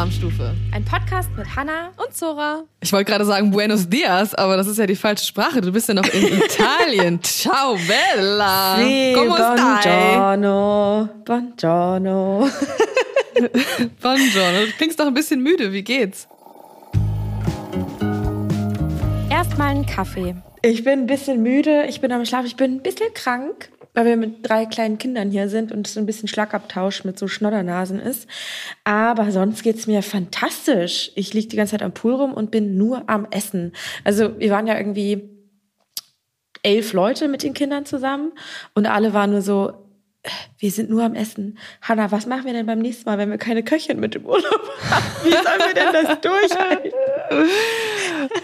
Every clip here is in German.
Alarmstufe. Ein Podcast mit Hannah und Zora. Ich wollte gerade sagen Buenos Dias, aber das ist ja die falsche Sprache. Du bist ja noch in Italien. Ciao, Bella. Sí, Come buongiorno. Buongiorno. buongiorno. Du klingst doch ein bisschen müde. Wie geht's? Erstmal einen Kaffee. Ich bin ein bisschen müde, ich bin am Schlaf, ich bin ein bisschen krank weil wir mit drei kleinen Kindern hier sind und es ein bisschen Schlagabtausch mit so Schnoddernasen ist. Aber sonst geht's mir fantastisch. Ich liege die ganze Zeit am Pool rum und bin nur am Essen. Also wir waren ja irgendwie elf Leute mit den Kindern zusammen und alle waren nur so, wir sind nur am Essen. Hanna, was machen wir denn beim nächsten Mal, wenn wir keine Köchin mit im Urlaub haben? Wie sollen wir denn das durchhalten?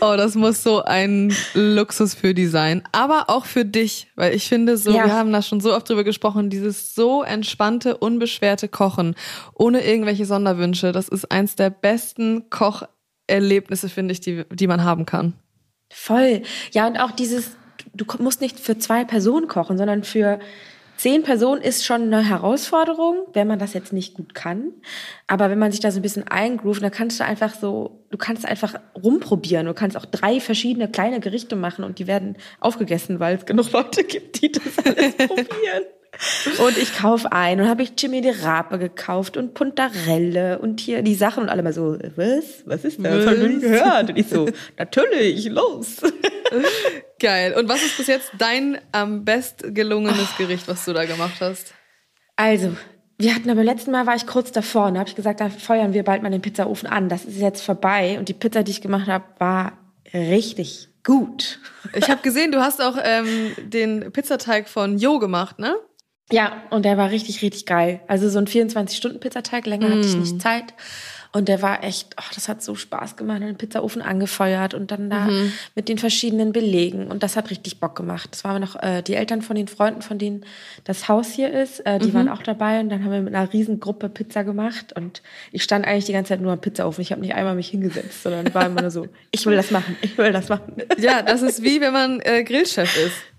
Oh, das muss so ein Luxus für die sein. Aber auch für dich, weil ich finde so, ja. wir haben da schon so oft drüber gesprochen, dieses so entspannte, unbeschwerte Kochen, ohne irgendwelche Sonderwünsche, das ist eins der besten Kocherlebnisse, finde ich, die, die man haben kann. Voll. Ja, und auch dieses, du musst nicht für zwei Personen kochen, sondern für Zehn Personen ist schon eine Herausforderung, wenn man das jetzt nicht gut kann. Aber wenn man sich da so ein bisschen eingroovt, dann kannst du einfach so, du kannst einfach rumprobieren. Du kannst auch drei verschiedene kleine Gerichte machen und die werden aufgegessen, weil es genug Leute gibt, die das alles probieren. Und ich kaufe ein und habe ich Jimmy die Rape gekauft und Puntarelle und hier die Sachen und alle mal so, was? Was ist das? Was? Hab ich gehört. Und ich so, natürlich, los. Geil. Und was ist bis jetzt dein am best gelungenes oh. Gericht, was du da gemacht hast? Also, wir hatten aber letzten Mal war ich kurz davor und da habe ich gesagt, da feuern wir bald mal den Pizzaofen an. Das ist jetzt vorbei und die Pizza, die ich gemacht habe, war richtig gut. Ich habe gesehen, du hast auch ähm, den Pizzateig von Jo gemacht, ne? Ja, und der war richtig, richtig geil. Also so ein 24-Stunden-Pizzateig, länger mm. hatte ich nicht mm. Zeit. Und der war echt, oh, das hat so Spaß gemacht. Den Pizzaofen angefeuert und dann da mhm. mit den verschiedenen Belegen. Und das hat richtig Bock gemacht. Das waren noch äh, die Eltern von den Freunden, von denen das Haus hier ist. Äh, die mhm. waren auch dabei. Und dann haben wir mit einer riesen Gruppe Pizza gemacht. Und ich stand eigentlich die ganze Zeit nur am Pizzaofen. Ich habe nicht einmal mich hingesetzt, sondern war immer nur so, ich will das machen, ich will das machen. Ja, das ist wie wenn man äh, Grillchef ist.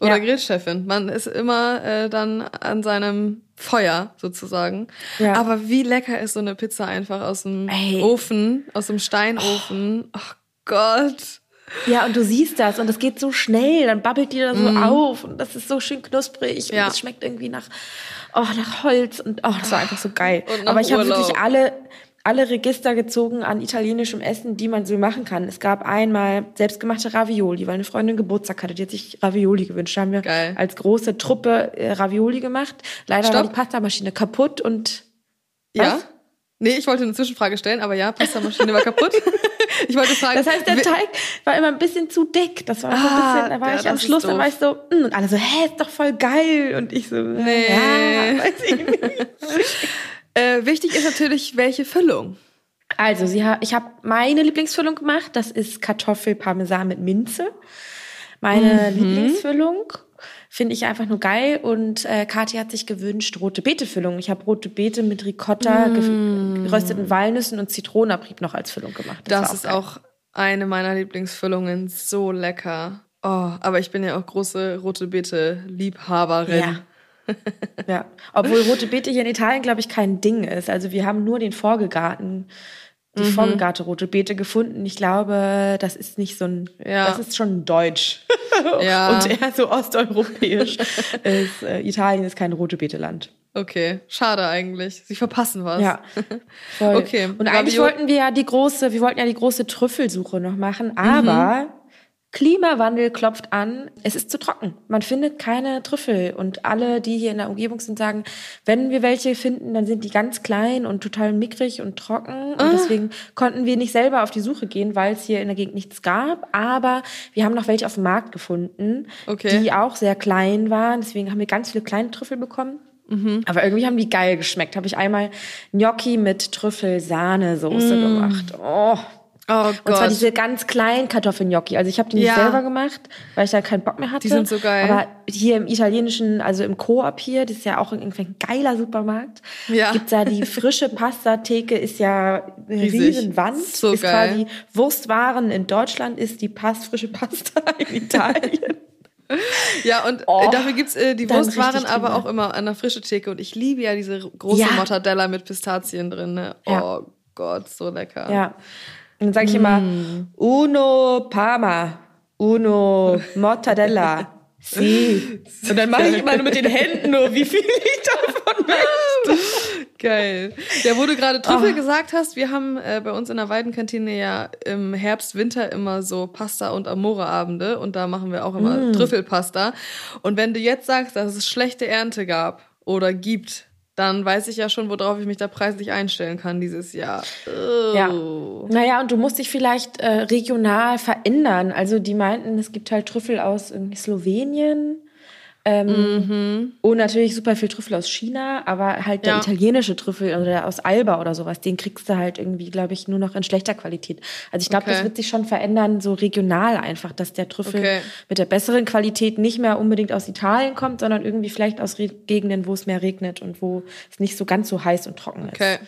Oder ja. Grillchefin. Man ist immer äh, dann an seinem Feuer sozusagen. Ja. Aber wie lecker ist so eine Pizza einfach aus dem Ey. Ofen, aus dem Steinofen. Oh. oh Gott. Ja, und du siehst das und das geht so schnell, dann babbelt die da so mm. auf und das ist so schön knusprig ja. und es schmeckt irgendwie nach, oh, nach Holz und oh, das war einfach so geil. Aber ich habe wirklich alle, alle Register gezogen an italienischem Essen, die man so machen kann. Es gab einmal selbstgemachte Ravioli, weil eine Freundin Geburtstag hatte, die hat sich Ravioli gewünscht. Da haben wir Geil. als große Truppe äh, Ravioli gemacht. Leider Stopp. war die Pastamaschine kaputt und ja. Was? Nee, ich wollte eine Zwischenfrage stellen, aber ja, Pastamaschine war kaputt. Ich wollte fragen. Das heißt, der Teig war immer ein bisschen zu dick. Das war so ein ah, bisschen, da war ja, ich am Schluss, da war ich so, mm, und alle so, hä, ist doch voll geil. Und ich so, nee. ja, weiß ich nicht. Äh, wichtig ist natürlich, welche Füllung. Also, ha ich habe meine Lieblingsfüllung gemacht. Das ist Kartoffelparmesan mit Minze. Meine mhm. Lieblingsfüllung finde ich einfach nur geil. Und äh, Kathi hat sich gewünscht rote Beete-Füllung. Ich habe rote Beete mit Ricotta, mm. gerösteten Walnüssen und Zitronenabrieb noch als Füllung gemacht. Das, das auch ist geil. auch eine meiner Lieblingsfüllungen. So lecker. Oh, aber ich bin ja auch große rote Beete-Liebhaberin. Ja. ja, obwohl rote Beete hier in Italien, glaube ich, kein Ding ist. Also wir haben nur den Vorgegarten, die mhm. vorgegarte rote Beete gefunden. Ich glaube, das ist nicht so ein, ja. das ist schon deutsch. ja. Und eher so osteuropäisch. ist, äh, Italien ist kein rote Beete-Land. Okay, schade eigentlich. Sie verpassen was. Ja. Voll. Okay. Und eigentlich wollten wir ja die große, wir wollten ja die große Trüffelsuche noch machen, aber mhm. Klimawandel klopft an, es ist zu trocken. Man findet keine Trüffel. Und alle, die hier in der Umgebung sind, sagen, wenn wir welche finden, dann sind die ganz klein und total mickrig und trocken. Und ah. deswegen konnten wir nicht selber auf die Suche gehen, weil es hier in der Gegend nichts gab. Aber wir haben noch welche auf dem Markt gefunden, okay. die auch sehr klein waren. Deswegen haben wir ganz viele kleine Trüffel bekommen. Mhm. Aber irgendwie haben die geil geschmeckt. Habe ich einmal Gnocchi mit Trüffelsahnesoße mm. gemacht. Oh, Oh Gott. Und zwar diese ganz kleinen Kartoffelgnocchi. Also ich habe die nicht ja. selber gemacht, weil ich da keinen Bock mehr hatte. Die sind so geil. Aber hier im italienischen, also im Coop hier, das ist ja auch irgendwie ein geiler Supermarkt. Ja. Gibt's da die frische Pasta-Theke, ist ja eine Riesig. Riesenwand. So ist geil. quasi Wurstwaren in Deutschland, ist die Pass, frische Pasta in Italien. Ja, und oh, dafür gibt's äh, die Wurstwaren aber auch immer an der frischen Theke. Und ich liebe ja diese große ja. Mortadella mit Pistazien drin. Ne? Oh ja. Gott, so lecker. Ja. Und dann sage ich immer, Uno Parma, Uno Mortadella. Sie. Und dann mache ich immer nur mit den Händen nur, wie viel ich davon möchte. Geil. Ja, wo du gerade Trüffel oh. gesagt hast, wir haben äh, bei uns in der Weidenkantine ja im Herbst, Winter immer so Pasta- und Amore-Abende und da machen wir auch immer mm. Trüffelpasta. Und wenn du jetzt sagst, dass es schlechte Ernte gab oder gibt, dann weiß ich ja schon, worauf ich mich da preislich einstellen kann dieses Jahr. Oh. Ja. Naja, und du musst dich vielleicht äh, regional verändern. Also die meinten, es gibt halt Trüffel aus irgendwie Slowenien ähm, mhm. Und natürlich super viel Trüffel aus China, aber halt der ja. italienische Trüffel oder aus Alba oder sowas, den kriegst du halt irgendwie, glaube ich, nur noch in schlechter Qualität. Also ich glaube, okay. das wird sich schon verändern, so regional einfach, dass der Trüffel okay. mit der besseren Qualität nicht mehr unbedingt aus Italien kommt, sondern irgendwie vielleicht aus Gegenden, wo es mehr regnet und wo es nicht so ganz so heiß und trocken ist. Okay.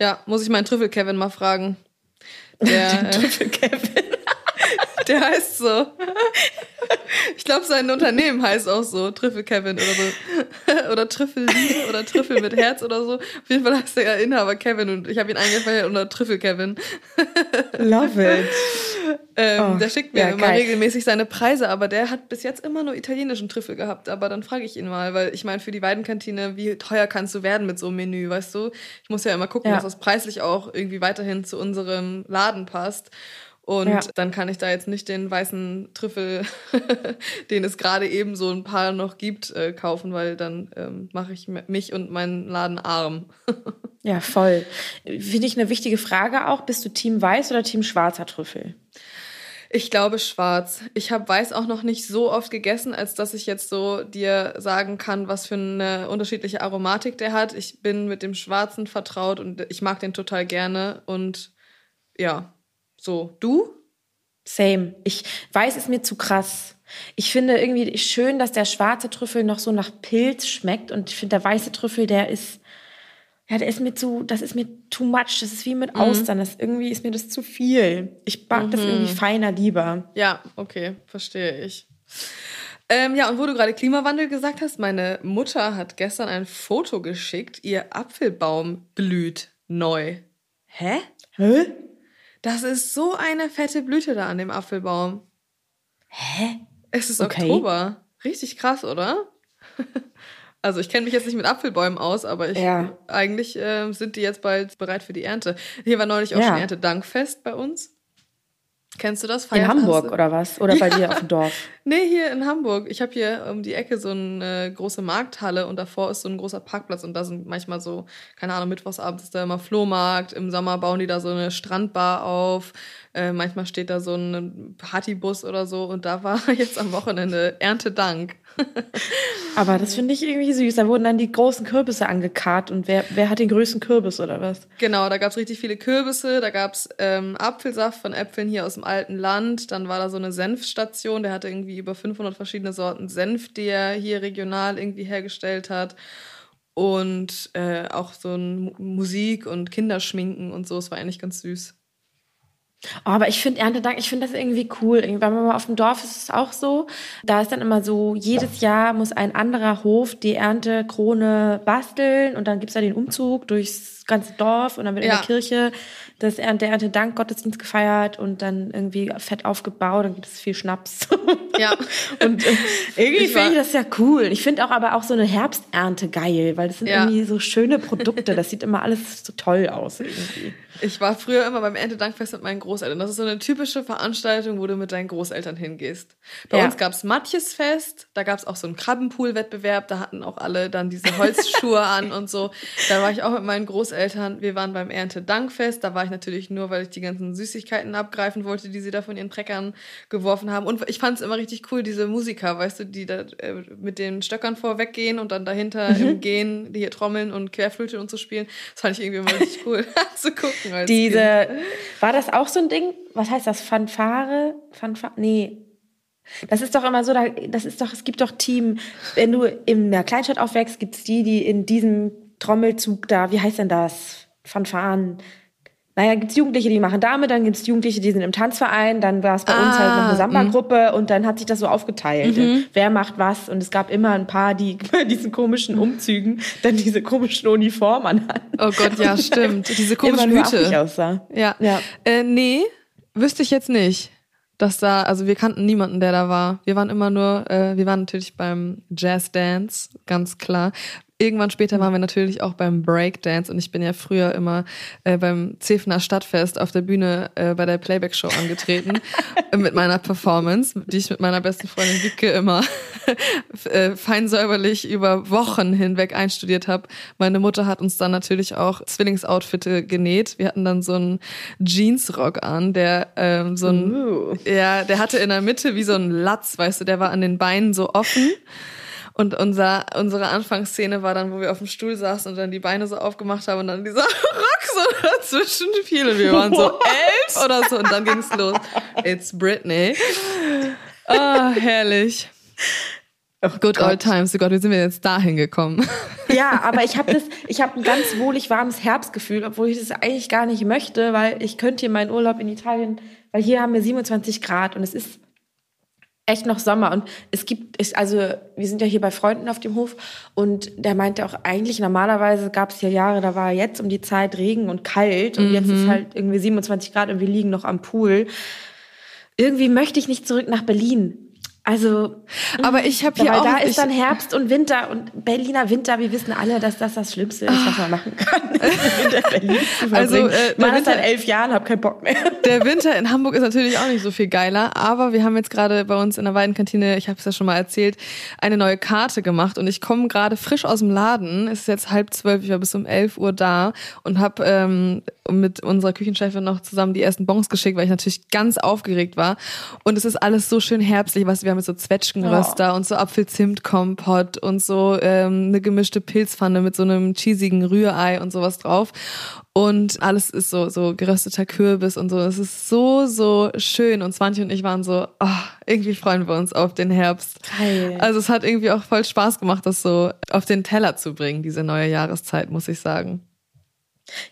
Ja, muss ich meinen Trüffel Kevin mal fragen. Der, Trüffel Kevin. Der heißt so. Ich glaube, sein Unternehmen heißt auch so. Trüffel Kevin oder so. Oder Trüffel oder Trüffel mit Herz oder so. Auf jeden Fall heißt der Inhaber Kevin und ich habe ihn eingefallen unter Trüffel Kevin. Love it. Ähm, oh, der schickt mir ja, immer geil. regelmäßig seine Preise, aber der hat bis jetzt immer nur italienischen Trüffel gehabt. Aber dann frage ich ihn mal, weil ich meine, für die Weidenkantine, wie teuer kannst du werden mit so einem Menü, weißt du? Ich muss ja immer gucken, ja. dass das preislich auch irgendwie weiterhin zu unserem Laden passt. Und ja. dann kann ich da jetzt nicht den weißen Trüffel, den es gerade eben so ein paar noch gibt, äh, kaufen, weil dann ähm, mache ich mich und meinen Laden arm. ja, voll. Finde ich eine wichtige Frage auch. Bist du Team Weiß oder Team Schwarzer Trüffel? Ich glaube schwarz. Ich habe weiß auch noch nicht so oft gegessen, als dass ich jetzt so dir sagen kann, was für eine unterschiedliche Aromatik der hat. Ich bin mit dem schwarzen vertraut und ich mag den total gerne und ja, so, du? Same. Ich weiß, es mir zu krass. Ich finde irgendwie schön, dass der schwarze Trüffel noch so nach Pilz schmeckt und ich finde der weiße Trüffel, der ist ja, der ist mir zu, das ist mir too much. Das ist wie mit mhm. Austern. Das irgendwie ist mir das zu viel. Ich mag mhm. das irgendwie feiner lieber. Ja, okay, verstehe ich. Ähm, ja, und wo du gerade Klimawandel gesagt hast, meine Mutter hat gestern ein Foto geschickt. Ihr Apfelbaum blüht neu. Hä? Hä? Das ist so eine fette Blüte da an dem Apfelbaum. Hä? Es ist okay. Oktober. Richtig krass, oder? Also ich kenne mich jetzt nicht mit Apfelbäumen aus, aber ich, ja. eigentlich äh, sind die jetzt bald bereit für die Ernte. Hier war neulich auch ja. schon Erntedankfest bei uns. Kennst du das? Feiern in Hamburg oder was? Oder bei ja. dir auf dem Dorf? Nee, hier in Hamburg. Ich habe hier um die Ecke so eine große Markthalle und davor ist so ein großer Parkplatz und da sind manchmal so, keine Ahnung, mittwochsabends ist da immer Flohmarkt. Im Sommer bauen die da so eine Strandbar auf. Äh, manchmal steht da so ein Partybus oder so und da war jetzt am Wochenende Erntedank. Aber das finde ich irgendwie süß. Da wurden dann die großen Kürbisse angekarrt und wer, wer hat den größten Kürbis oder was? Genau, da gab es richtig viele Kürbisse, da gab es ähm, Apfelsaft von Äpfeln hier aus dem alten Land, dann war da so eine Senfstation, der hatte irgendwie über 500 verschiedene Sorten Senf, die er hier regional irgendwie hergestellt hat und äh, auch so ein Musik und Kinderschminken und so, es war eigentlich ganz süß. Oh, aber ich finde Erntedank, ich finde das irgendwie cool. Weil man mal auf dem Dorf ist es auch so. Da ist dann immer so, jedes Jahr muss ein anderer Hof die Erntekrone basteln und dann gibt's da den Umzug durchs ganze Dorf und dann wird ja. in der Kirche das Ernte, der Erntedank Gottesdienst gefeiert und dann irgendwie fett aufgebaut, dann gibt es viel Schnaps. Ja. und äh, irgendwie finde ich das ja cool. Ich finde auch aber auch so eine Herbsternte geil, weil das sind ja. irgendwie so schöne Produkte. Das sieht immer alles so toll aus irgendwie. Ich war früher immer beim Erntedankfest mit meinen Großeltern. Das ist so eine typische Veranstaltung, wo du mit deinen Großeltern hingehst. Bei ja. uns gab's Matjesfest, da gab's auch so einen Krabbenpool-Wettbewerb, da hatten auch alle dann diese Holzschuhe an und so. Da war ich auch mit meinen Großeltern. Wir waren beim Erntedankfest, da war ich natürlich nur, weil ich die ganzen Süßigkeiten abgreifen wollte, die sie da von ihren Treckern geworfen haben. Und ich fand es immer richtig cool, diese Musiker, weißt du, die da äh, mit den Stöckern vorweggehen und dann dahinter mhm. im Gehen die hier trommeln und Querflöte und so spielen. Das fand ich irgendwie immer richtig cool zu gucken als Diese, kind. war das auch so ein Ding? Was heißt das? Fanfare? Fanfare? Nee. Das ist doch immer so, das ist doch, es gibt doch Team, wenn du in einer Kleinstadt aufwächst, gibt es die, die in diesem Trommelzug da, wie heißt denn das? Fanfaren, naja, gibt's Jugendliche, die machen damit, dann gibt's Jugendliche, die sind im Tanzverein, dann war es bei ah, uns halt noch eine ah, Samba-Gruppe und dann hat sich das so aufgeteilt. Mhm. Wer macht was? Und es gab immer ein paar, die bei diesen komischen Umzügen dann diese komischen Uniformen hatten. Oh Gott, ja, stimmt. Diese komischen Hüte. aussah. Ja. ja. Äh, nee, wüsste ich jetzt nicht. Dass da, also wir kannten niemanden, der da war. Wir waren immer nur, äh, wir waren natürlich beim Jazz Dance, ganz klar. Irgendwann später waren wir natürlich auch beim Breakdance und ich bin ja früher immer äh, beim Zefner Stadtfest auf der Bühne äh, bei der Playback-Show angetreten mit meiner Performance, die ich mit meiner besten Freundin Wiebke immer äh, fein säuberlich über Wochen hinweg einstudiert habe. Meine Mutter hat uns dann natürlich auch Zwillingsoutfitte genäht. Wir hatten dann so einen Jeansrock an, der ähm, so ein, ja, der hatte in der Mitte wie so ein Latz, weißt du, der war an den Beinen so offen. Und unser, unsere Anfangsszene war dann, wo wir auf dem Stuhl saßen und dann die Beine so aufgemacht haben und dann dieser Rock so dazwischen fiel. Und wir waren so elf oder so und dann ging's los. It's Britney. Ah, oh, herrlich. Oh Good Gott. old times. Oh Gott, wie sind wir jetzt dahin gekommen? Ja, aber ich habe das, ich habe ein ganz wohlig warmes Herbstgefühl, obwohl ich das eigentlich gar nicht möchte, weil ich könnte hier meinen Urlaub in Italien, weil hier haben wir 27 Grad und es ist echt noch Sommer. Und es gibt, es, also wir sind ja hier bei Freunden auf dem Hof und der meinte auch eigentlich, normalerweise gab es ja Jahre, da war jetzt um die Zeit Regen und kalt und mhm. jetzt ist mhm. halt irgendwie 27 Grad und wir liegen noch am Pool. Irgendwie möchte ich nicht zurück nach Berlin. Also, aber ich habe hier weil auch. da ist dann Herbst und Winter und Berliner Winter. Wir wissen alle, dass das das Schlimmste ist, was man machen kann. Also, äh, man ist seit elf Jahren, hab keinen Bock mehr. Der Winter in Hamburg ist natürlich auch nicht so viel geiler, aber wir haben jetzt gerade bei uns in der Weidenkantine, ich habe es ja schon mal erzählt, eine neue Karte gemacht und ich komme gerade frisch aus dem Laden. Es ist jetzt halb zwölf, ich war bis um elf Uhr da und habe ähm, mit unserer Küchenchefin noch zusammen die ersten Bons geschickt, weil ich natürlich ganz aufgeregt war. Und es ist alles so schön herbstlich, was wir haben mit so Zwetschgenröster oh. und so Apfelzimtkompott und so ähm, eine gemischte Pilzpfanne mit so einem cheesigen Rührei und sowas drauf. Und alles ist so, so gerösteter Kürbis und so. Es ist so, so schön. Und Swanti und ich waren so, oh, irgendwie freuen wir uns auf den Herbst. Geil. Also es hat irgendwie auch voll Spaß gemacht, das so auf den Teller zu bringen, diese neue Jahreszeit, muss ich sagen.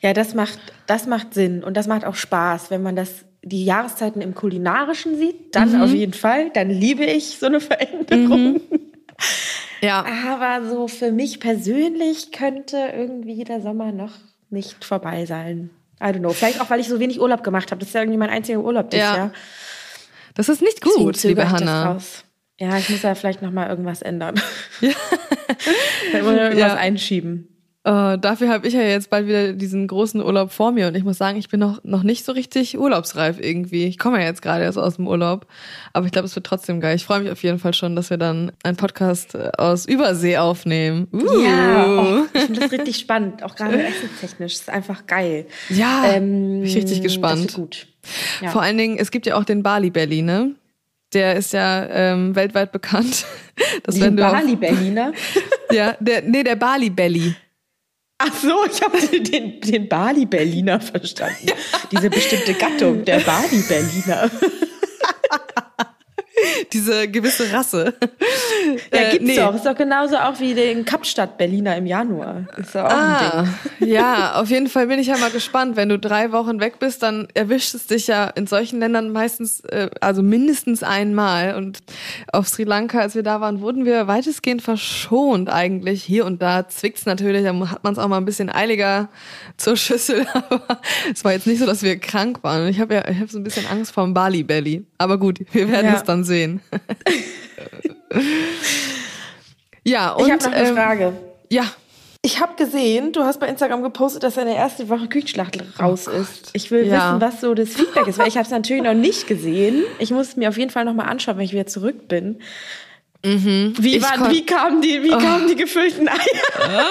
Ja, das macht, das macht Sinn und das macht auch Spaß, wenn man das die Jahreszeiten im Kulinarischen sieht, dann mhm. auf jeden Fall. Dann liebe ich so eine Veränderung. Mhm. Ja. Aber so für mich persönlich könnte irgendwie der Sommer noch nicht vorbei sein. I don't know. Vielleicht auch, weil ich so wenig Urlaub gemacht habe. Das ist ja irgendwie mein einziger Urlaub dieses ja. Jahr. Das ist nicht gut, liebe Hanna. Ja, ich muss ja vielleicht noch mal irgendwas ändern. Ja. Vielleicht muss ich irgendwas ja. einschieben. Uh, dafür habe ich ja jetzt bald wieder diesen großen Urlaub vor mir und ich muss sagen, ich bin noch, noch nicht so richtig urlaubsreif irgendwie. Ich komme ja jetzt gerade erst aus dem Urlaub, aber ich glaube, es wird trotzdem geil. Ich freue mich auf jeden Fall schon, dass wir dann einen Podcast äh, aus Übersee aufnehmen. Uh. Ja, oh, ich finde das richtig spannend, auch gerade essenstechnisch. Das ist einfach geil. Ja, ähm, bin ich richtig gespannt. Das gut. Ja. Vor allen Dingen, es gibt ja auch den Bali Belly, ne? Der ist ja ähm, weltweit bekannt. Den Bali Berliner? ja, der, nee, der Bali Belly. Ach so, ich habe den, den Bali-Berliner verstanden. Ja. Diese bestimmte Gattung, der Bali-Berliner. Diese gewisse Rasse. Ja, äh, gibt's nee. doch. Ist doch genauso auch wie den Kapstadt-Berliner im Januar. Ist doch auch ah, ein Ding. Ja, auf jeden Fall bin ich ja mal gespannt. Wenn du drei Wochen weg bist, dann erwischt es dich ja in solchen Ländern meistens, äh, also mindestens einmal. Und auf Sri Lanka, als wir da waren, wurden wir weitestgehend verschont eigentlich. Hier und da zwickt's natürlich, da hat man es auch mal ein bisschen eiliger zur Schüssel. Aber es war jetzt nicht so, dass wir krank waren. Ich habe ja, ich habe so ein bisschen Angst vor dem Bali-Belly. Aber gut, wir werden ja. es dann sehen. ja, und. Ich habe noch eine ähm, Frage. Ja. Ich habe gesehen, du hast bei Instagram gepostet, dass deine erste Woche Küchenschlacht raus oh ist. Ich will ja. wissen, was so das Feedback ist, weil ich habe es natürlich noch nicht gesehen. Ich muss es mir auf jeden Fall noch mal anschauen, wenn ich wieder zurück bin. Mhm. Wie, war, wie, kamen die, wie oh. kamen die gefüllten Eier?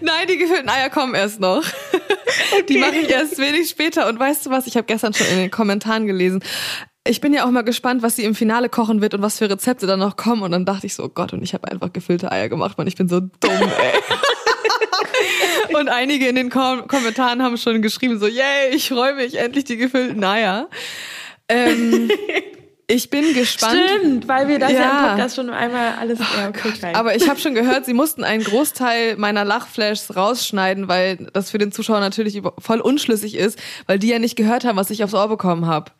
Nein, die gefüllten Eier kommen erst noch. Okay. Die mache ich erst wenig später. Und weißt du was? Ich habe gestern schon in den Kommentaren gelesen. Ich bin ja auch mal gespannt, was sie im Finale kochen wird und was für Rezepte dann noch kommen. Und dann dachte ich so, oh Gott, und ich habe einfach gefüllte Eier gemacht, man. Ich bin so dumm, ey. und einige in den Kom Kommentaren haben schon geschrieben, so, yay, ich freue mich, endlich die gefüllten Eier. Ähm, Ich bin gespannt. Stimmt, weil wir das ja, ja im Podcast schon einmal alles oh, ja, okay, Aber ich habe schon gehört, sie mussten einen Großteil meiner Lachflashs rausschneiden, weil das für den Zuschauer natürlich voll unschlüssig ist, weil die ja nicht gehört haben, was ich aufs Ohr bekommen habe.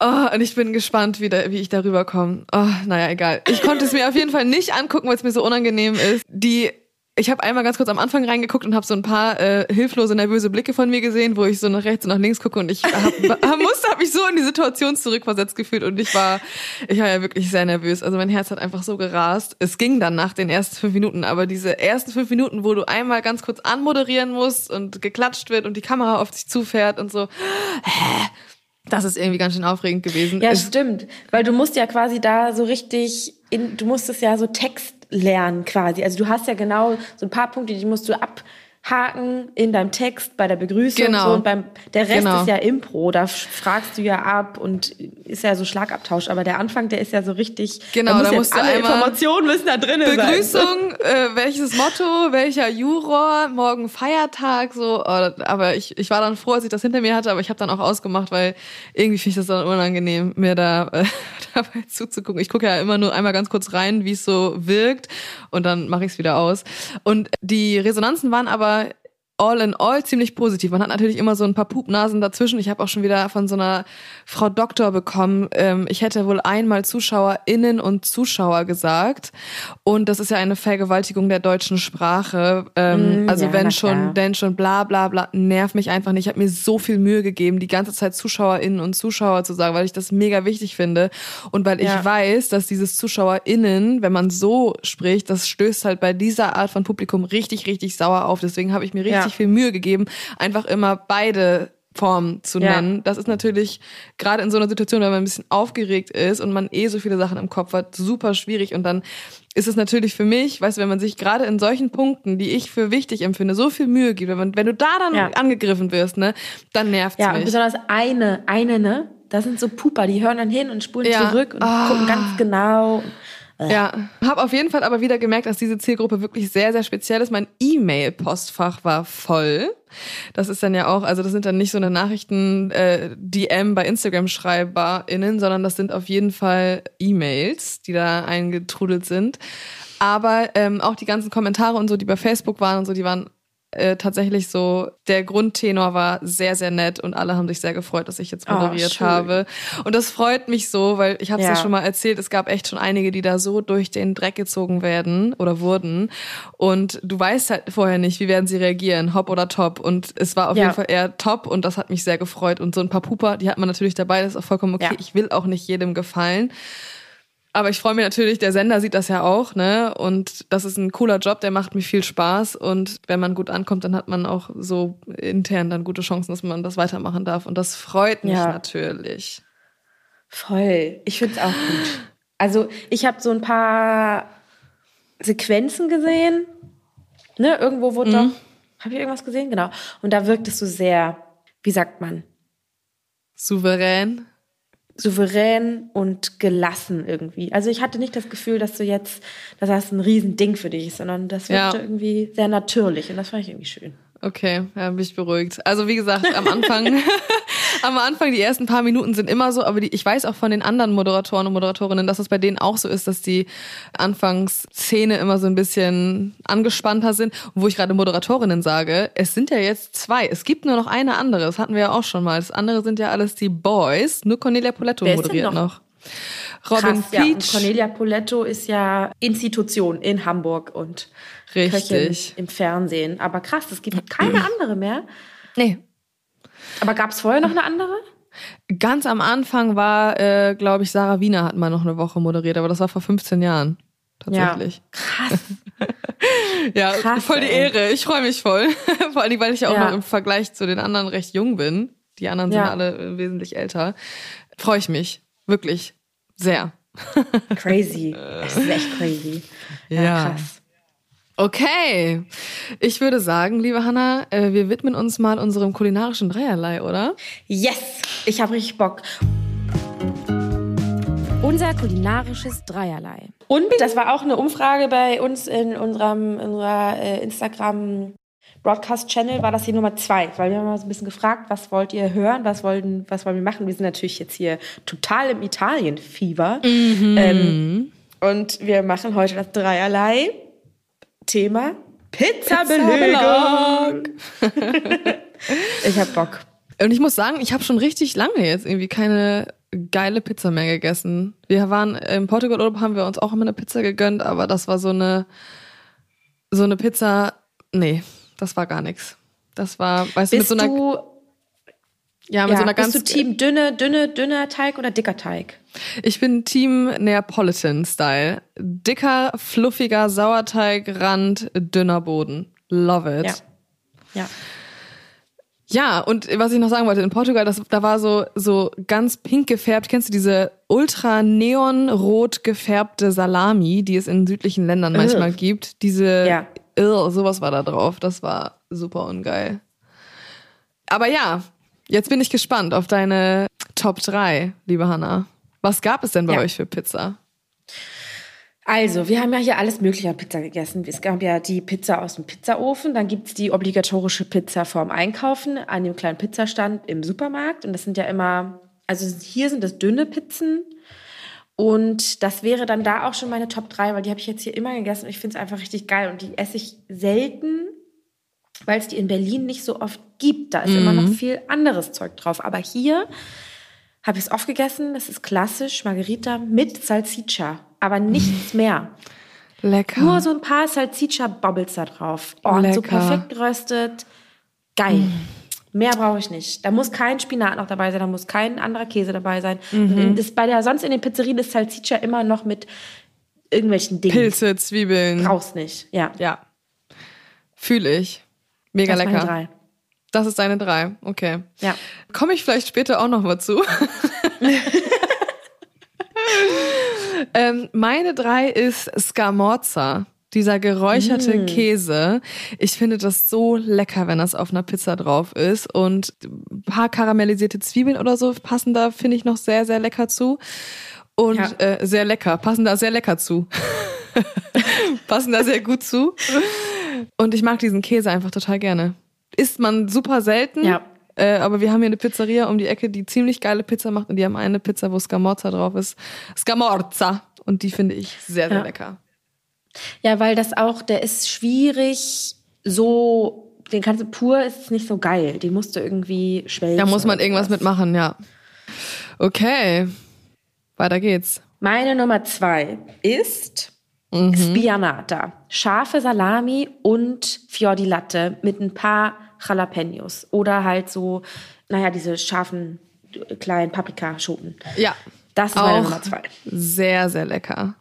Oh, und ich bin gespannt, wie, da, wie ich darüber komme. Oh, naja, egal. Ich konnte es mir auf jeden Fall nicht angucken, weil es mir so unangenehm ist. Die ich habe einmal ganz kurz am Anfang reingeguckt und habe so ein paar äh, hilflose, nervöse Blicke von mir gesehen, wo ich so nach rechts und nach links gucke und ich hab, musste, habe mich so in die Situation zurückversetzt gefühlt und ich war, ich war ja wirklich sehr nervös. Also mein Herz hat einfach so gerast. Es ging dann nach den ersten fünf Minuten, aber diese ersten fünf Minuten, wo du einmal ganz kurz anmoderieren musst und geklatscht wird und die Kamera auf dich zufährt und so, hä? Das ist irgendwie ganz schön aufregend gewesen. Ja, stimmt. Weil du musst ja quasi da so richtig in, du musst es ja so Text lernen quasi. Also du hast ja genau so ein paar Punkte, die musst du ab Haken in deinem Text bei der Begrüßung genau. so und beim der Rest genau. ist ja Impro, da fragst du ja ab und ist ja so Schlagabtausch, aber der Anfang, der ist ja so richtig Genau, da, da musst du alle Informationen müssen da drin sein. Begrüßung, äh, welches Motto, welcher Juror, morgen Feiertag so, oh, aber ich ich war dann froh, als ich das hinter mir hatte, aber ich habe dann auch ausgemacht, weil irgendwie finde ich das dann unangenehm, mir da äh, dabei zuzugucken. Ich gucke ja immer nur einmal ganz kurz rein, wie es so wirkt und dann mache ich es wieder aus. Und die Resonanzen waren aber all in all ziemlich positiv. Man hat natürlich immer so ein paar Pupnasen dazwischen. Ich habe auch schon wieder von so einer Frau Doktor bekommen, ähm, ich hätte wohl einmal ZuschauerInnen und Zuschauer gesagt. Und das ist ja eine Vergewaltigung der deutschen Sprache. Ähm, mm, also ja, wenn schon, denn schon bla bla bla, nervt mich einfach nicht. Ich habe mir so viel Mühe gegeben, die ganze Zeit ZuschauerInnen und Zuschauer zu sagen, weil ich das mega wichtig finde. Und weil ja. ich weiß, dass dieses ZuschauerInnen, wenn man so spricht, das stößt halt bei dieser Art von Publikum richtig, richtig sauer auf. Deswegen habe ich mir richtig ja richtig viel Mühe gegeben, einfach immer beide Formen zu nennen. Ja. Das ist natürlich gerade in so einer Situation, wenn man ein bisschen aufgeregt ist und man eh so viele Sachen im Kopf hat, super schwierig. Und dann ist es natürlich für mich, weißt du, wenn man sich gerade in solchen Punkten, die ich für wichtig empfinde, so viel Mühe gibt, wenn, man, wenn du da dann ja. angegriffen wirst, ne, dann nervt's ja, mich. Ja, besonders eine, eine, ne, das sind so Puper, die hören dann hin und spulen ja. zurück und oh. gucken ganz genau. Ja, habe auf jeden Fall aber wieder gemerkt, dass diese Zielgruppe wirklich sehr, sehr speziell ist. Mein E-Mail-Postfach war voll. Das ist dann ja auch, also das sind dann nicht so eine Nachrichten-DM äh, bei Instagram SchreiberInnen, sondern das sind auf jeden Fall E-Mails, die da eingetrudelt sind. Aber ähm, auch die ganzen Kommentare und so, die bei Facebook waren und so, die waren äh, tatsächlich so, der Grundtenor war sehr, sehr nett und alle haben sich sehr gefreut, dass ich jetzt oh, moderiert oh, habe. Und das freut mich so, weil ich habe es ja. ja. schon mal erzählt, es gab echt schon einige, die da so durch den Dreck gezogen werden oder wurden. Und du weißt halt vorher nicht, wie werden sie reagieren, hopp oder top. Und es war auf ja. jeden Fall eher top und das hat mich sehr gefreut. Und so ein paar Puper, die hat man natürlich dabei, das ist auch vollkommen okay. Ja. Ich will auch nicht jedem gefallen. Aber ich freue mich natürlich, der Sender sieht das ja auch, ne? Und das ist ein cooler Job, der macht mir viel Spaß. Und wenn man gut ankommt, dann hat man auch so intern dann gute Chancen, dass man das weitermachen darf. Und das freut mich ja. natürlich. Voll. Ich finde es auch gut. Also ich habe so ein paar Sequenzen gesehen. Ne? Irgendwo wurde mhm. doch. Habe ich irgendwas gesehen? Genau. Und da wirkt es so sehr, wie sagt man? Souverän souverän und gelassen irgendwie. Also ich hatte nicht das Gefühl, dass du jetzt, dass das ein Riesending für dich ist, sondern das wirkte ja. irgendwie sehr natürlich und das fand ich irgendwie schön. Okay, ja, bin ich beruhigt. Also wie gesagt, am Anfang, am Anfang die ersten paar Minuten sind immer so, aber die, ich weiß auch von den anderen Moderatoren und Moderatorinnen, dass es bei denen auch so ist, dass die Anfangsszene immer so ein bisschen angespannter sind. Und wo ich gerade Moderatorinnen sage, es sind ja jetzt zwei. Es gibt nur noch eine andere. Das hatten wir ja auch schon mal. Das andere sind ja alles die Boys. Nur Cornelia Poletto moderiert noch? noch. Robin Krass, Peach. Ja, Cornelia Poletto ist ja Institution in Hamburg und Richtig. Köchin im Fernsehen. Aber krass, es gibt keine andere mehr. Nee. Aber gab es vorher noch eine andere? Ganz am Anfang war, äh, glaube ich, Sarah Wiener hat mal noch eine Woche moderiert, aber das war vor 15 Jahren. Tatsächlich. Ja, krass. ja, krass, voll die Ehre. Ich freue mich voll. Vor allem, weil ich ja auch ja. noch im Vergleich zu den anderen recht jung bin. Die anderen sind ja. alle äh, wesentlich älter. Freue ich mich. Wirklich. Sehr. Crazy. Das ist echt crazy. Ja, ja. krass. Okay, ich würde sagen, liebe Hanna, äh, wir widmen uns mal unserem kulinarischen Dreierlei, oder? Yes, ich habe richtig Bock. Unser kulinarisches Dreierlei. Und das war auch eine Umfrage bei uns in unserem in unserer äh, Instagram Broadcast-Channel war das hier Nummer zwei, weil wir haben mal so ein bisschen gefragt, was wollt ihr hören, was wollen, was wollen wir machen? Wir sind natürlich jetzt hier total im Italien-Fieber. Mhm. Ähm, und wir machen heute das Dreierlei. Thema Pizza-Belag. Pizza ich hab Bock. Und ich muss sagen, ich habe schon richtig lange jetzt irgendwie keine geile Pizza mehr gegessen. Wir waren im Portugal Urlaub, haben wir uns auch immer eine Pizza gegönnt, aber das war so eine so eine Pizza. Nee, das war gar nichts. Das war, weißt bist du, mit so einer. Du, ja, mit ja, so einer ganz. Bist du Team dünne, dünne, dünner Teig oder dicker Teig? Ich bin Team Neapolitan-Style. Dicker, fluffiger Sauerteigrand, dünner Boden. Love it. Ja. ja. Ja, und was ich noch sagen wollte, in Portugal, das, da war so, so ganz pink gefärbt. Kennst du diese ultra neonrot gefärbte Salami, die es in südlichen Ländern manchmal gibt? Diese, ja. Ugh, sowas war da drauf. Das war super ungeil. Aber ja, jetzt bin ich gespannt auf deine Top 3, liebe Hanna. Was gab es denn bei ja. euch für Pizza? Also, wir haben ja hier alles Mögliche an Pizza gegessen. Es gab ja die Pizza aus dem Pizzaofen, dann gibt's die obligatorische Pizza vorm Einkaufen an dem kleinen Pizzastand im Supermarkt. Und das sind ja immer, also hier sind das dünne Pizzen. Und das wäre dann da auch schon meine Top 3, weil die habe ich jetzt hier immer gegessen und ich finde es einfach richtig geil. Und die esse ich selten, weil es die in Berlin nicht so oft gibt. Da ist mhm. immer noch viel anderes Zeug drauf. Aber hier habe ich es oft gegessen. Das ist klassisch Margarita mit Salsiccia aber nichts mehr. Lecker. Nur so ein paar Salsiccia-Bubbles da drauf. Oh, Lecker. so perfekt geröstet. Geil. Mm. Mehr brauche ich nicht. Da muss kein Spinat noch dabei sein, da muss kein anderer Käse dabei sein. Mhm. Das, bei der, sonst in den Pizzerien ist Salsiccia immer noch mit irgendwelchen Dingen. Pilze, Zwiebeln. Brauchst nicht, ja. Ja. Fühle ich. Mega das lecker. Drei. Das ist deine drei, okay. Ja. Komme ich vielleicht später auch noch mal zu. Ähm, meine drei ist Scamorza. Dieser geräucherte mm. Käse. Ich finde das so lecker, wenn das auf einer Pizza drauf ist. Und ein paar karamellisierte Zwiebeln oder so passen da, finde ich, noch sehr, sehr lecker zu. Und ja. äh, sehr lecker, passen da sehr lecker zu. passen da sehr gut zu. Und ich mag diesen Käse einfach total gerne. Isst man super selten. Ja. Äh, aber wir haben hier eine Pizzeria um die Ecke, die ziemlich geile Pizza macht und die haben eine Pizza, wo Scamorza drauf ist. Scamorza. Und die finde ich sehr, sehr ja. lecker. Ja, weil das auch, der ist schwierig, so, den kannst du pur, ist nicht so geil. Den musst du irgendwie schwelgen. Da muss man irgendwas mitmachen, ja. Okay. Weiter geht's. Meine Nummer zwei ist mhm. Spianata. Scharfe Salami und Fiordi Latte mit ein paar Jalapenos oder halt so, naja, diese scharfen kleinen Paprikaschoten. Ja. Das ist meine Nummer zwei. Sehr, sehr lecker.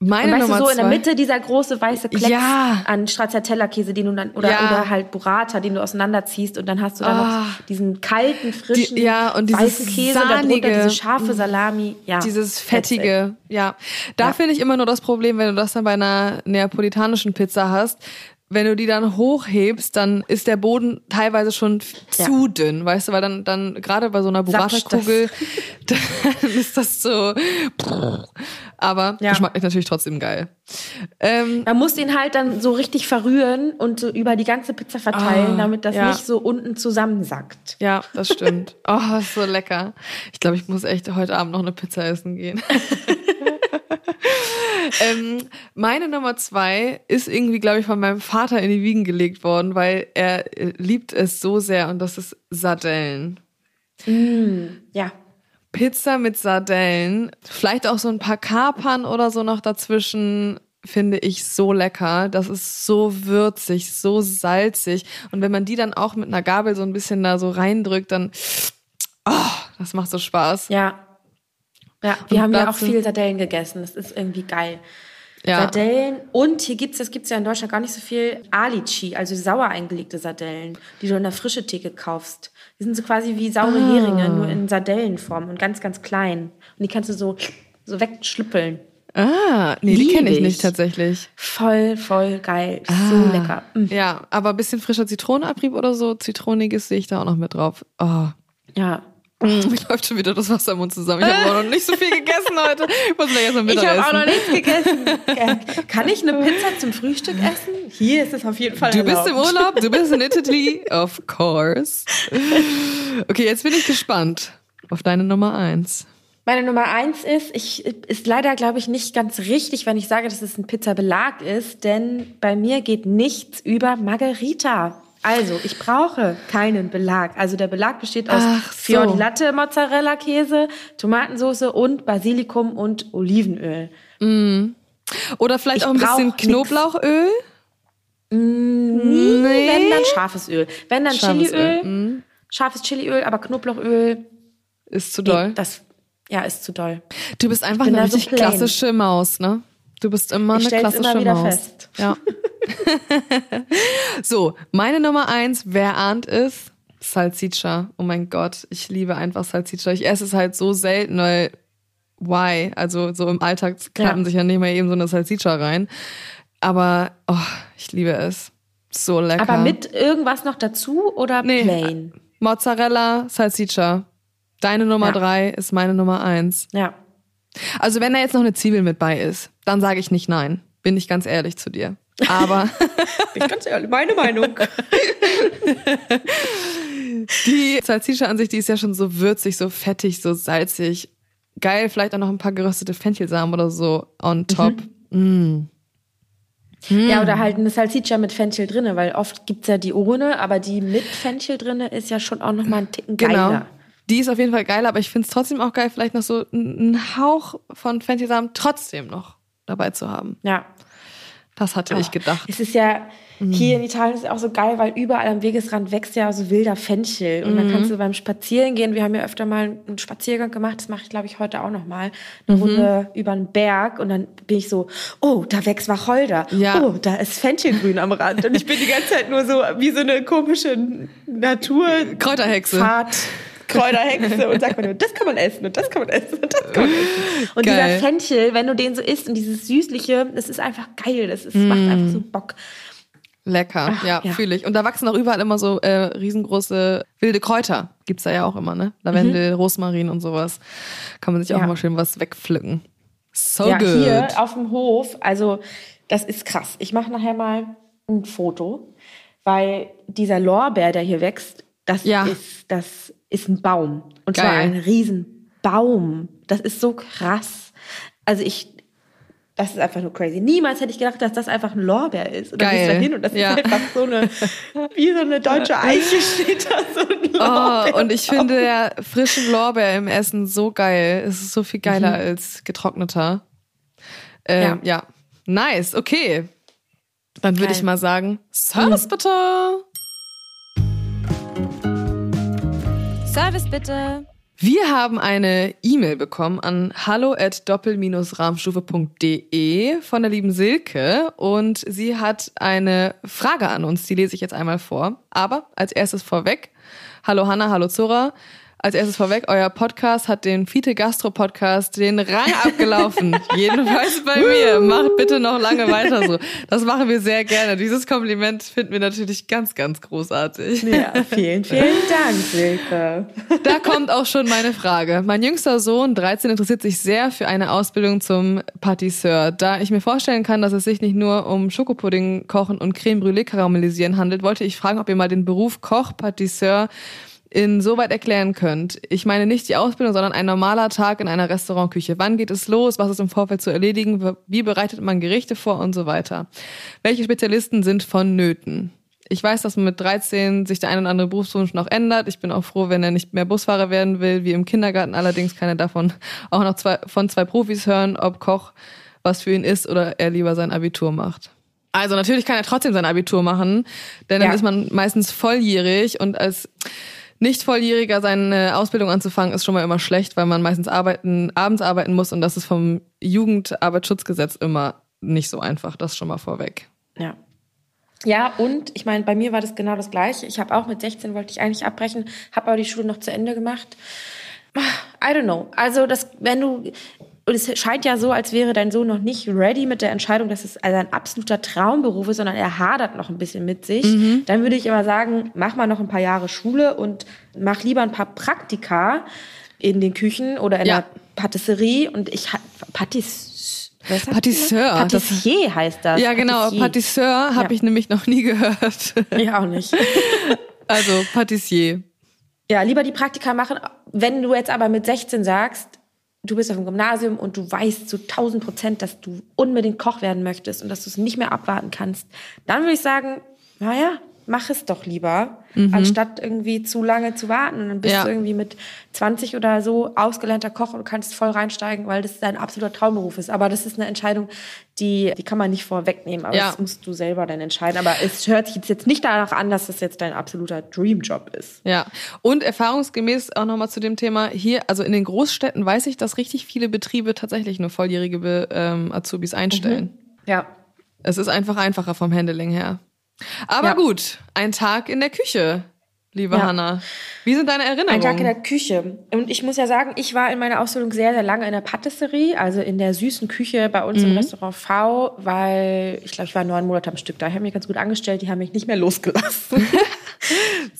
Meine und weißt Nummer du, so zwei. in der Mitte dieser große weiße Klecks ja. an Stracciatella-Käse, den du dann, oder, ja. oder halt Burrata, den du auseinanderziehst und dann hast du dann oh. noch ah. diesen kalten, frischen, Die, ja, und weißen Käse sahnige, und darunter diese scharfe Salami. Ja, dieses fettige, ja. Da ja. finde ich immer nur das Problem, wenn du das dann bei einer neapolitanischen Pizza hast, wenn du die dann hochhebst, dann ist der Boden teilweise schon ja. zu dünn, weißt du, weil dann, dann gerade bei so einer Burrata-Kugel, dann ist das so. Aber ja. geschmacklich natürlich trotzdem geil. Ähm, Man muss ihn halt dann so richtig verrühren und so über die ganze Pizza verteilen, ah, damit das ja. nicht so unten zusammensackt. Ja, das stimmt. oh, ist so lecker. Ich glaube, ich muss echt heute Abend noch eine Pizza essen gehen. ähm, meine Nummer zwei ist irgendwie, glaube ich, von meinem Vater in die Wiegen gelegt worden, weil er äh, liebt es so sehr und das ist Sardellen. Mm, ja. Pizza mit Sardellen, vielleicht auch so ein paar Kapern oder so noch dazwischen, finde ich so lecker. Das ist so würzig, so salzig. Und wenn man die dann auch mit einer Gabel so ein bisschen da so reindrückt, dann, oh, das macht so Spaß. Ja, ja, wir haben ja auch viel Sardellen gegessen. Das ist irgendwie geil. Ja. Sardellen und hier gibt's, das gibt's ja in Deutschland gar nicht so viel, Alici, also sauer eingelegte Sardellen, die du in der frische Theke kaufst. Die sind so quasi wie saure ah. Heringe, nur in Sardellenform und ganz, ganz klein. Und die kannst du so, so wegschlüppeln. Ah, nee, Liebig. die kenne ich nicht tatsächlich. Voll, voll geil. Ah. So lecker. Mhm. Ja, aber ein bisschen frischer Zitronenabrieb oder so, Zitroniges sehe ich da auch noch mit drauf. Oh. Ja, Mm, ich läuft schon wieder das Wasser im Mund zusammen. Ich habe auch noch nicht so viel gegessen heute. Ich muss gleich erstmal Ich habe auch noch nichts gegessen. Kann ich eine Pizza zum Frühstück essen? Hier ist es auf jeden Fall Du erlaubt. bist im Urlaub, du bist in Italy, of course. Okay, jetzt bin ich gespannt auf deine Nummer eins. Meine Nummer eins ist, ich, ist leider, glaube ich, nicht ganz richtig, wenn ich sage, dass es ein Pizzabelag ist, denn bei mir geht nichts über Margarita. Also, ich brauche keinen Belag. Also der Belag besteht aus Ach so. Fior Mozzarella Käse, Tomatensauce und Basilikum und Olivenöl. Mm. Oder vielleicht ich auch ein bisschen Knoblauchöl? Mm, nee. Wenn dann scharfes Öl. Wenn dann scharfes Chiliöl, mm. scharfes Chiliöl, aber Knoblauchöl ist zu doll. Nee, das ja, ist zu doll. Du bist einfach eine richtig so klassische Maus, ne? Du bist immer ich eine klassische immer Maus. Fest. Ja. so, meine Nummer eins, wer ahnt es? Salsiccia. Oh mein Gott, ich liebe einfach Salsiccia. Ich esse es halt so selten, weil why? Also so im Alltag klappen ja. sich ja nicht mal eben so eine Salsiccia rein. Aber oh, ich liebe es. So lecker. Aber mit irgendwas noch dazu oder nee, plain? Mozzarella, Salsiccia. Deine Nummer ja. drei ist meine Nummer eins. Ja. Also wenn da jetzt noch eine Zwiebel mit bei ist, dann sage ich nicht nein. Bin ich ganz ehrlich zu dir. Aber. Bin ich ganz ehrlich, meine Meinung. die Salsiccia an sich, die ist ja schon so würzig, so fettig, so salzig. Geil, vielleicht auch noch ein paar geröstete Fenchelsamen oder so on top. Mhm. Mm. Ja, oder halt eine Salsiccia mit Fenchel drinne, weil oft gibt's ja die ohne, aber die mit Fenchel drinne ist ja schon auch noch mal ein Ticken genau. geiler. Genau. Die ist auf jeden Fall geil, aber ich finde es trotzdem auch geil, vielleicht noch so einen Hauch von Fenchelsamen trotzdem noch dabei zu haben. Ja. Das hatte oh, ich gedacht. Es ist ja, hier in Italien ist es auch so geil, weil überall am Wegesrand wächst ja so wilder Fenchel. Und mhm. dann kannst du beim Spazieren gehen, wir haben ja öfter mal einen Spaziergang gemacht, das mache ich glaube ich heute auch nochmal, eine mhm. Runde über einen Berg und dann bin ich so, oh, da wächst Wacholder. Ja. Oh, da ist Fenchelgrün am Rand. Und ich bin die ganze Zeit nur so wie so eine komische Natur... Kräuterhexe. Fahrt. Kräuterhexe und sagt man nur, das kann man essen und das kann man essen und das kann man essen. Und geil. dieser Fenchel, wenn du den so isst und dieses Süßliche, das ist einfach geil. Das ist, mm. macht einfach so Bock. Lecker, Ach, ja, ja. fühle ich. Und da wachsen auch überall immer so äh, riesengroße wilde Kräuter. Gibt's da ja auch immer, ne? Lavendel, mhm. Rosmarin und sowas. Kann man sich auch ja. mal schön was wegpflücken. So ja, good. hier auf dem Hof, also das ist krass. Ich mache nachher mal ein Foto, weil dieser Lorbeer, der hier wächst, das ja. ist das ist ein Baum. Und Geil. zwar ein Riesenbaum. Das ist so krass. Also ich, das ist einfach nur crazy. Niemals hätte ich gedacht, dass das einfach ein Lorbeer ist. Und dann Geil. da hin und das ja. ist einfach so eine, wie so eine deutsche Eiche steht da so ein Lorbeer. Oh, und ich finde ja frischen Lorbeer im Essen so geil. Es ist so viel geiler mhm. als getrockneter. Ähm, ja. ja. Nice, okay. Dann würde ich mal sagen, Service mhm. bitte. Service bitte. Wir haben eine E-Mail bekommen an hallo at doppel-rahmstufe.de von der lieben Silke und sie hat eine Frage an uns, die lese ich jetzt einmal vor. Aber als erstes vorweg, hallo Hanna, hallo Zora. Als erstes vorweg, euer Podcast hat den Fiete Gastro Podcast den Rang abgelaufen. Jedenfalls bei mir. Macht bitte noch lange weiter so. Das machen wir sehr gerne. Dieses Kompliment finden wir natürlich ganz, ganz großartig. Ja, vielen, vielen Dank, Silke. Da kommt auch schon meine Frage. Mein jüngster Sohn, 13, interessiert sich sehr für eine Ausbildung zum Patisseur. Da ich mir vorstellen kann, dass es sich nicht nur um Schokopudding kochen und Creme Brûlée karamellisieren handelt, wollte ich fragen, ob ihr mal den Beruf Koch, Patisseur insoweit erklären könnt. Ich meine nicht die Ausbildung, sondern ein normaler Tag in einer Restaurantküche. Wann geht es los? Was ist im Vorfeld zu erledigen? Wie bereitet man Gerichte vor und so weiter? Welche Spezialisten sind vonnöten? Ich weiß, dass man mit 13 sich der ein oder andere Berufswunsch noch ändert. Ich bin auch froh, wenn er nicht mehr Busfahrer werden will, wie im Kindergarten. Allerdings kann er davon auch noch zwei, von zwei Profis hören, ob Koch was für ihn ist oder er lieber sein Abitur macht. Also natürlich kann er trotzdem sein Abitur machen, denn dann ja. ist man meistens volljährig und als nicht Volljähriger seine Ausbildung anzufangen, ist schon mal immer schlecht, weil man meistens arbeiten, abends arbeiten muss und das ist vom Jugendarbeitsschutzgesetz immer nicht so einfach. Das schon mal vorweg. Ja. Ja, und ich meine, bei mir war das genau das Gleiche. Ich habe auch mit 16 wollte ich eigentlich abbrechen, habe aber die Schule noch zu Ende gemacht. I don't know. Also, das, wenn du und es scheint ja so, als wäre dein Sohn noch nicht ready mit der Entscheidung, dass es also ein absoluter Traumberuf ist, sondern er hadert noch ein bisschen mit sich. Mhm. Dann würde ich aber sagen, mach mal noch ein paar Jahre Schule und mach lieber ein paar Praktika in den Küchen oder in ja. der Patisserie. Und ich Patis Patisseur. Patissier heißt das. Ja, genau. Patissier, Patisseur habe ja. ich nämlich noch nie gehört. Ich auch nicht. also Patissier. Ja, lieber die Praktika machen. Wenn du jetzt aber mit 16 sagst, du bist auf dem Gymnasium und du weißt zu 1000 Prozent, dass du unbedingt Koch werden möchtest und dass du es nicht mehr abwarten kannst, dann würde ich sagen, naja, mach es doch lieber, mhm. anstatt irgendwie zu lange zu warten. Und dann bist ja. du irgendwie mit 20 oder so ausgelernter Koch und kannst voll reinsteigen, weil das dein absoluter Traumberuf ist. Aber das ist eine Entscheidung, die, die kann man nicht vorwegnehmen. Aber ja. das musst du selber dann entscheiden. Aber es hört sich jetzt nicht danach an, dass das jetzt dein absoluter Dreamjob ist. Ja. Und erfahrungsgemäß auch nochmal zu dem Thema hier, also in den Großstädten weiß ich, dass richtig viele Betriebe tatsächlich nur volljährige ähm, Azubis einstellen. Mhm. Ja. Es ist einfach einfacher vom Handling her. Aber ja. gut, ein Tag in der Küche, liebe ja. Hanna. Wie sind deine Erinnerungen? Ein Tag in der Küche. Und ich muss ja sagen, ich war in meiner Ausbildung sehr, sehr lange in der Patisserie, also in der süßen Küche bei uns mhm. im Restaurant V, weil ich glaube, ich war neun Monate am Stück da. Ich habe mich ganz gut angestellt, die haben mich nicht mehr losgelassen.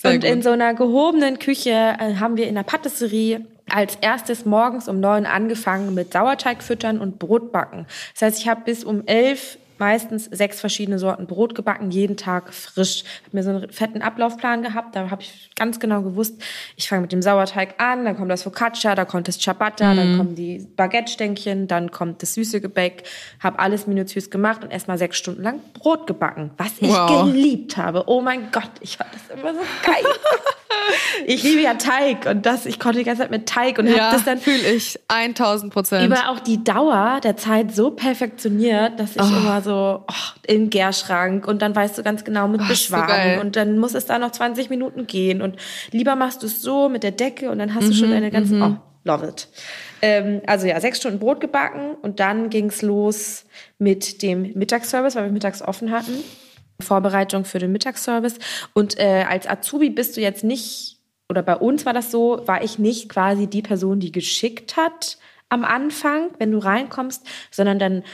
und gut. in so einer gehobenen Küche äh, haben wir in der Patisserie als erstes morgens um neun angefangen mit Sauerteig füttern und Brot backen. Das heißt, ich habe bis um elf meistens sechs verschiedene Sorten Brot gebacken, jeden Tag frisch. Ich habe mir so einen fetten Ablaufplan gehabt, da habe ich ganz genau gewusst, ich fange mit dem Sauerteig an, dann kommt das Focaccia, da kommt das Ciabatta, mhm. dann kommen die Baguette-Stänkchen, dann kommt das süße Gebäck, habe alles minutiös gemacht und erst mal sechs Stunden lang Brot gebacken, was ich wow. geliebt habe. Oh mein Gott, ich fand das immer so geil. ich liebe ja Teig und das, ich konnte die ganze Zeit mit Teig und ja, habe das dann fühle ich 1000 Prozent über auch die Dauer der Zeit so perfektioniert, dass ich oh. immer so oh, im Gärschrank und dann weißt du ganz genau mit oh, Beschwagen so und dann muss es da noch 20 Minuten gehen und lieber machst du es so mit der Decke und dann hast mhm, du schon mhm, deine ganzen mhm. oh, love it. Ähm, also ja, sechs Stunden Brot gebacken und dann ging's los mit dem Mittagsservice, weil wir mittags offen hatten. Vorbereitung für den Mittagsservice. Und äh, als Azubi bist du jetzt nicht, oder bei uns war das so, war ich nicht quasi die Person, die geschickt hat am Anfang, wenn du reinkommst, sondern dann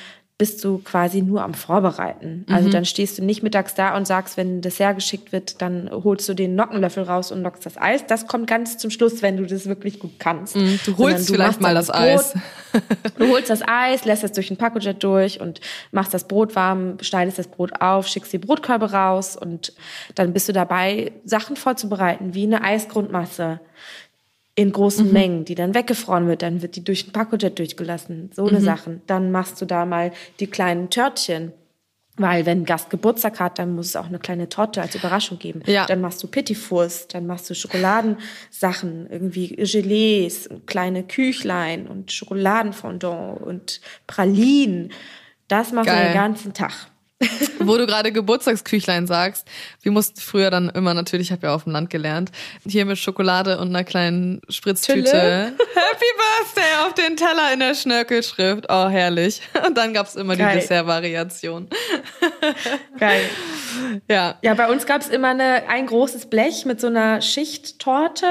bist du quasi nur am Vorbereiten. Also mhm. dann stehst du nicht mittags da und sagst, wenn ein Dessert geschickt wird, dann holst du den Nockenlöffel raus und lockst das Eis. Das kommt ganz zum Schluss, wenn du das wirklich gut kannst. Mhm. Du holst du vielleicht mal das, das Eis. du holst das Eis, lässt es durch den Pacojet durch und machst das Brot warm, schneidest das Brot auf, schickst die Brotkörbe raus und dann bist du dabei, Sachen vorzubereiten, wie eine Eisgrundmasse in großen mhm. Mengen, die dann weggefroren wird, dann wird die durch den Pacojet durchgelassen, so eine mhm. Sachen. Dann machst du da mal die kleinen Törtchen. Weil wenn ein Gast Geburtstag hat, dann muss es auch eine kleine Torte als Überraschung geben. Ja. Dann machst du Petitfours, dann machst du Schokoladensachen, irgendwie Gelees, kleine Küchlein und Schokoladenfondant und Pralinen. Das machst Geil. du den ganzen Tag. Wo du gerade Geburtstagsküchlein sagst, wir mussten früher dann immer natürlich, ich habe ja auf dem Land gelernt, hier mit Schokolade und einer kleinen Spritztüte. Tülle. Happy Birthday auf den Teller in der Schnörkelschrift. Oh, herrlich. Und dann gab's immer Geil. die Dessertvariation. Geil. Ja. Ja, bei uns gab's immer eine, ein großes Blech mit so einer Schichttorte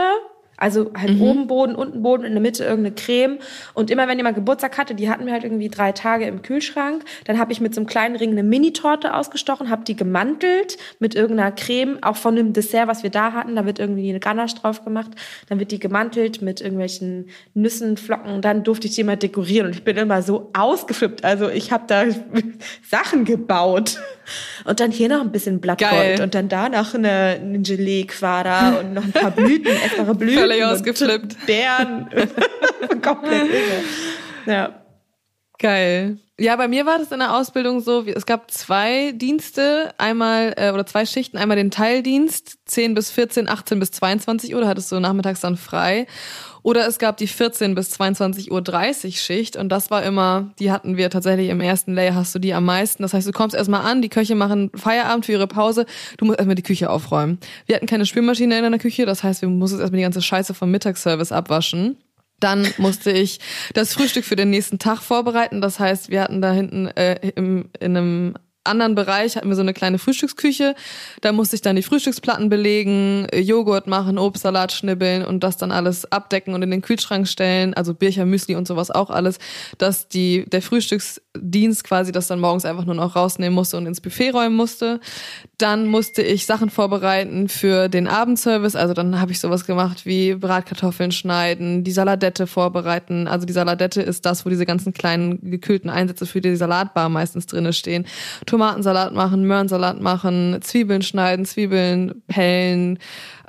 also halt mhm. oben Boden, unten Boden, in der Mitte irgendeine Creme. Und immer wenn jemand Geburtstag hatte, die hatten wir halt irgendwie drei Tage im Kühlschrank. Dann habe ich mit so einem kleinen Ring eine Mini-Torte ausgestochen, habe die gemantelt mit irgendeiner Creme, auch von dem Dessert, was wir da hatten. Da wird irgendwie eine Ganache drauf gemacht. Dann wird die gemantelt mit irgendwelchen Nüssen, Flocken. Dann durfte ich die mal dekorieren. Und ich bin immer so ausgeflippt. Also ich habe da Sachen gebaut. Und dann hier noch ein bisschen Blattgold und dann da noch eine, eine Gelee-Quader und noch ein paar Blüten, essbare Blüten. Völlig ausgeflippt. Bären. Komplett irre. Ja. Geil. Ja, bei mir war das in der Ausbildung so, es gab zwei Dienste, einmal äh, oder zwei Schichten, einmal den Teildienst, 10 bis 14, 18 bis 22 Uhr, da hattest du nachmittags dann frei. Oder es gab die 14 bis 22 Uhr 30 Schicht und das war immer, die hatten wir tatsächlich im ersten Layer hast du die am meisten. Das heißt, du kommst erstmal an, die Köche machen Feierabend für ihre Pause, du musst erstmal die Küche aufräumen. Wir hatten keine Spülmaschine in der Küche, das heißt, wir mussten erstmal die ganze Scheiße vom Mittagsservice abwaschen. Dann musste ich das Frühstück für den nächsten Tag vorbereiten. Das heißt, wir hatten da hinten äh, im, in einem anderen Bereich hatten wir so eine kleine Frühstücksküche. Da musste ich dann die Frühstücksplatten belegen, Joghurt machen, Obstsalat schnibbeln und das dann alles abdecken und in den Kühlschrank stellen. Also Bircher, Müsli und sowas auch alles, dass die, der Frühstücksdienst quasi das dann morgens einfach nur noch rausnehmen musste und ins Buffet räumen musste. Dann musste ich Sachen vorbereiten für den Abendservice. Also dann habe ich sowas gemacht wie Bratkartoffeln schneiden, die Saladette vorbereiten. Also die Saladette ist das, wo diese ganzen kleinen gekühlten Einsätze für die Salatbar meistens drinne stehen Tomatensalat machen, Möhrensalat machen, Zwiebeln schneiden, Zwiebeln pellen.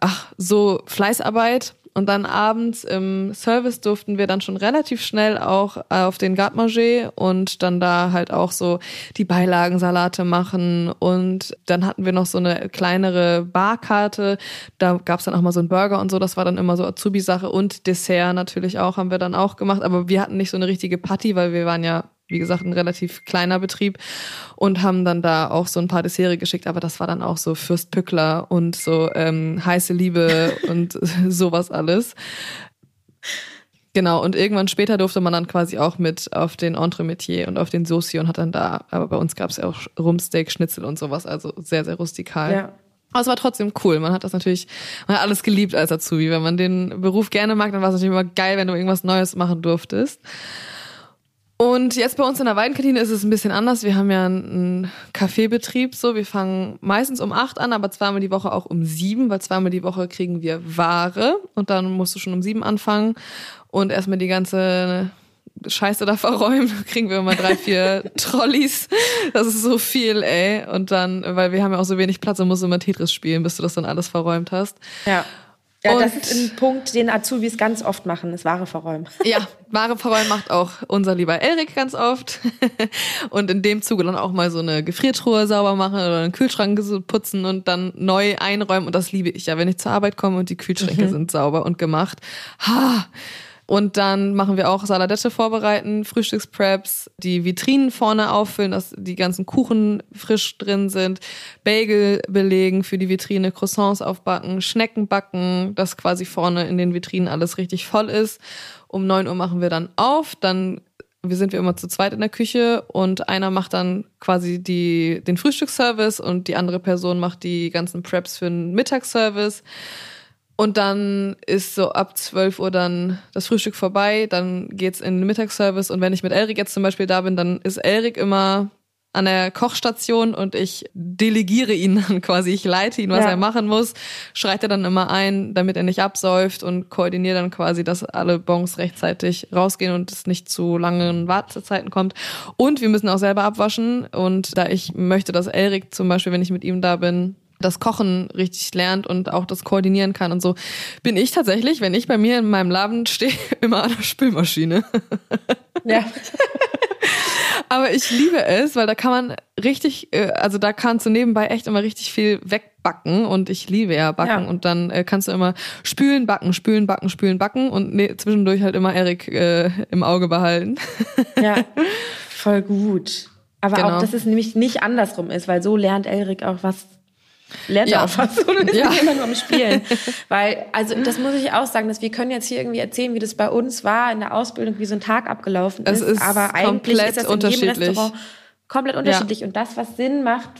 Ach, so Fleißarbeit. Und dann abends im Service durften wir dann schon relativ schnell auch auf den Garde und dann da halt auch so die Beilagensalate machen. Und dann hatten wir noch so eine kleinere Barkarte. Da gab's dann auch mal so einen Burger und so. Das war dann immer so Azubi-Sache. Und Dessert natürlich auch, haben wir dann auch gemacht. Aber wir hatten nicht so eine richtige Party, weil wir waren ja wie gesagt, ein relativ kleiner Betrieb und haben dann da auch so ein paar Desserts geschickt, aber das war dann auch so Fürst Pückler und so ähm, heiße Liebe und sowas alles. Genau, und irgendwann später durfte man dann quasi auch mit auf den Entremetier und auf den Sauci und hat dann da, aber bei uns gab es ja auch Rumsteak, Schnitzel und sowas, also sehr, sehr rustikal. Ja. Aber es war trotzdem cool. Man hat das natürlich, man hat alles geliebt als Azubi. Wenn man den Beruf gerne mag, dann war es natürlich immer geil, wenn du irgendwas Neues machen durftest. Und jetzt bei uns in der Weidenkantine ist es ein bisschen anders. Wir haben ja einen Kaffeebetrieb, so. Wir fangen meistens um acht an, aber zweimal die Woche auch um sieben, weil zweimal die Woche kriegen wir Ware und dann musst du schon um sieben anfangen und erstmal die ganze Scheiße da verräumen. Kriegen wir immer drei, vier Trolleys. Das ist so viel, ey. Und dann, weil wir haben ja auch so wenig Platz, dann musst du immer Tetris spielen, bis du das dann alles verräumt hast. Ja. Ja, das ist ein Punkt, den Azubis ganz oft machen, ist Ware verräumen. Ja, Ware verräumen macht auch unser lieber Erik ganz oft. Und in dem Zuge dann auch mal so eine Gefriertruhe sauber machen oder einen Kühlschrank putzen und dann neu einräumen. Und das liebe ich ja, wenn ich zur Arbeit komme und die Kühlschränke mhm. sind sauber und gemacht. Ha, und dann machen wir auch Saladette vorbereiten, Frühstückspreps, die Vitrinen vorne auffüllen, dass die ganzen Kuchen frisch drin sind, Bagel belegen für die Vitrine, Croissants aufbacken, Schnecken backen, dass quasi vorne in den Vitrinen alles richtig voll ist. Um neun Uhr machen wir dann auf, dann wir sind wir immer zu zweit in der Küche und einer macht dann quasi die, den Frühstücksservice und die andere Person macht die ganzen Preps für den Mittagsservice. Und dann ist so ab 12 Uhr dann das Frühstück vorbei, dann geht's in den Mittagsservice und wenn ich mit Elrik jetzt zum Beispiel da bin, dann ist Elrik immer an der Kochstation und ich delegiere ihn dann quasi, ich leite ihn, was ja. er machen muss, schreit er dann immer ein, damit er nicht absäuft und koordiniere dann quasi, dass alle Bons rechtzeitig rausgehen und es nicht zu langen Wartezeiten kommt. Und wir müssen auch selber abwaschen und da ich möchte, dass Elrik zum Beispiel, wenn ich mit ihm da bin, das Kochen richtig lernt und auch das koordinieren kann und so, bin ich tatsächlich, wenn ich bei mir in meinem Laden stehe, immer an der Spülmaschine. Ja. Aber ich liebe es, weil da kann man richtig, äh, also da kannst du nebenbei echt immer richtig viel wegbacken und ich liebe ja backen ja. und dann äh, kannst du immer spülen, backen, spülen, backen, spülen, backen und ne, zwischendurch halt immer Erik äh, im Auge behalten. Ja, voll gut. Aber genau. auch, dass es nämlich nicht andersrum ist, weil so lernt Erik auch was lernt ja. wir ja. sind immer nur am Spielen. Weil, also das muss ich auch sagen, dass wir können jetzt hier irgendwie erzählen, wie das bei uns war in der Ausbildung, wie so ein Tag abgelaufen ist. ist aber eigentlich ist das in jedem Restaurant komplett unterschiedlich. Ja. Und das, was Sinn macht,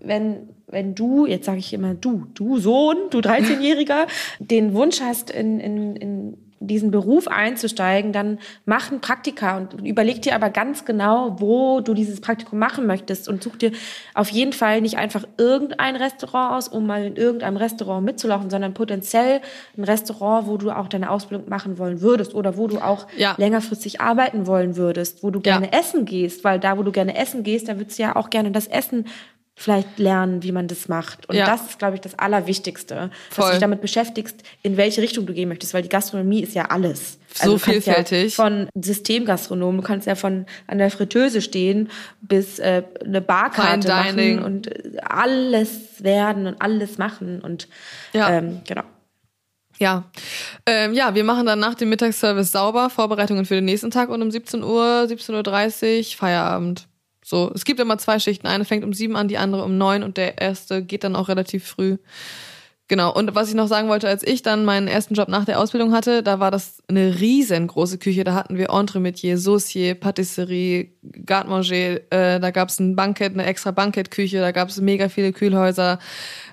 wenn, wenn du, jetzt sage ich immer du, du Sohn, du 13-Jähriger, den Wunsch hast, in, in, in diesen Beruf einzusteigen, dann mach ein Praktika und überleg dir aber ganz genau, wo du dieses Praktikum machen möchtest und such dir auf jeden Fall nicht einfach irgendein Restaurant aus, um mal in irgendeinem Restaurant mitzulaufen, sondern potenziell ein Restaurant, wo du auch deine Ausbildung machen wollen würdest oder wo du auch ja. längerfristig arbeiten wollen würdest, wo du gerne ja. essen gehst, weil da, wo du gerne essen gehst, da würdest du ja auch gerne das Essen vielleicht lernen, wie man das macht. Und ja. das ist, glaube ich, das Allerwichtigste, Voll. dass du dich damit beschäftigst, in welche Richtung du gehen möchtest, weil die Gastronomie ist ja alles. Also so vielfältig. Ja von Systemgastronom, du kannst ja von an der Fritteuse stehen bis äh, eine Barkarte machen und alles werden und alles machen und ja. ähm, genau. Ja. Ähm, ja, wir machen dann nach dem Mittagsservice sauber, Vorbereitungen für den nächsten Tag und um 17 Uhr, 17.30 Uhr Feierabend. So, es gibt immer zwei Schichten. Eine fängt um sieben an, die andere um neun und der erste geht dann auch relativ früh. Genau, und was ich noch sagen wollte, als ich dann meinen ersten Job nach der Ausbildung hatte, da war das eine riesengroße Küche. Da hatten wir Entremetier, Saucier, Patisserie, Garde-Manger, äh, da gab's ein Bankett, eine extra Bankettküche, da gab's mega viele Kühlhäuser,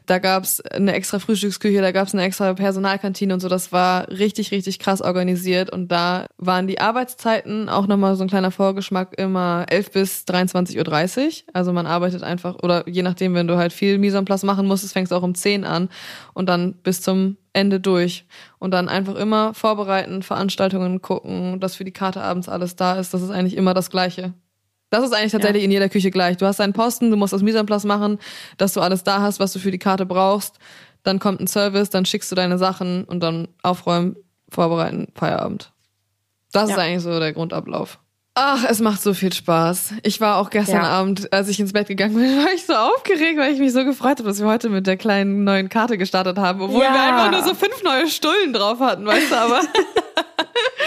da gab's eine extra Frühstücksküche, da gab's eine extra Personalkantine und so. Das war richtig, richtig krass organisiert. Und da waren die Arbeitszeiten auch nochmal so ein kleiner Vorgeschmack immer 11 bis 23.30 Uhr. Also man arbeitet einfach, oder je nachdem, wenn du halt viel Mise machen musst, fängst auch um 10 an und dann bis zum Ende durch. Und dann einfach immer vorbereiten, Veranstaltungen gucken, dass für die Karte abends alles da ist. Das ist eigentlich immer das Gleiche. Das ist eigentlich tatsächlich ja. in jeder Küche gleich. Du hast deinen Posten, du musst das Mise en place machen, dass du alles da hast, was du für die Karte brauchst. Dann kommt ein Service, dann schickst du deine Sachen und dann aufräumen, vorbereiten, Feierabend. Das ja. ist eigentlich so der Grundablauf. Ach, es macht so viel Spaß. Ich war auch gestern ja. Abend, als ich ins Bett gegangen bin, war ich so aufgeregt, weil ich mich so gefreut habe, dass wir heute mit der kleinen neuen Karte gestartet haben, obwohl ja. wir einfach nur so fünf neue Stullen drauf hatten, weißt du, aber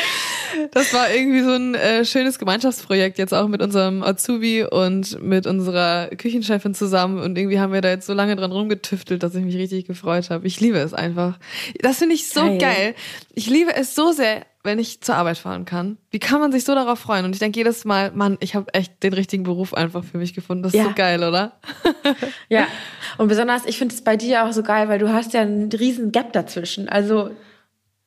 Das war irgendwie so ein äh, schönes Gemeinschaftsprojekt jetzt auch mit unserem Azubi und mit unserer Küchenchefin zusammen und irgendwie haben wir da jetzt so lange dran rumgetüftelt, dass ich mich richtig gefreut habe. Ich liebe es einfach. Das finde ich so geil. geil. Ich liebe es so sehr, wenn ich zur Arbeit fahren kann. Wie kann man sich so darauf freuen? Und ich denke jedes Mal, Mann, ich habe echt den richtigen Beruf einfach für mich gefunden. Das ist ja. so geil, oder? ja. Und besonders, ich finde es bei dir auch so geil, weil du hast ja einen riesen Gap dazwischen. Also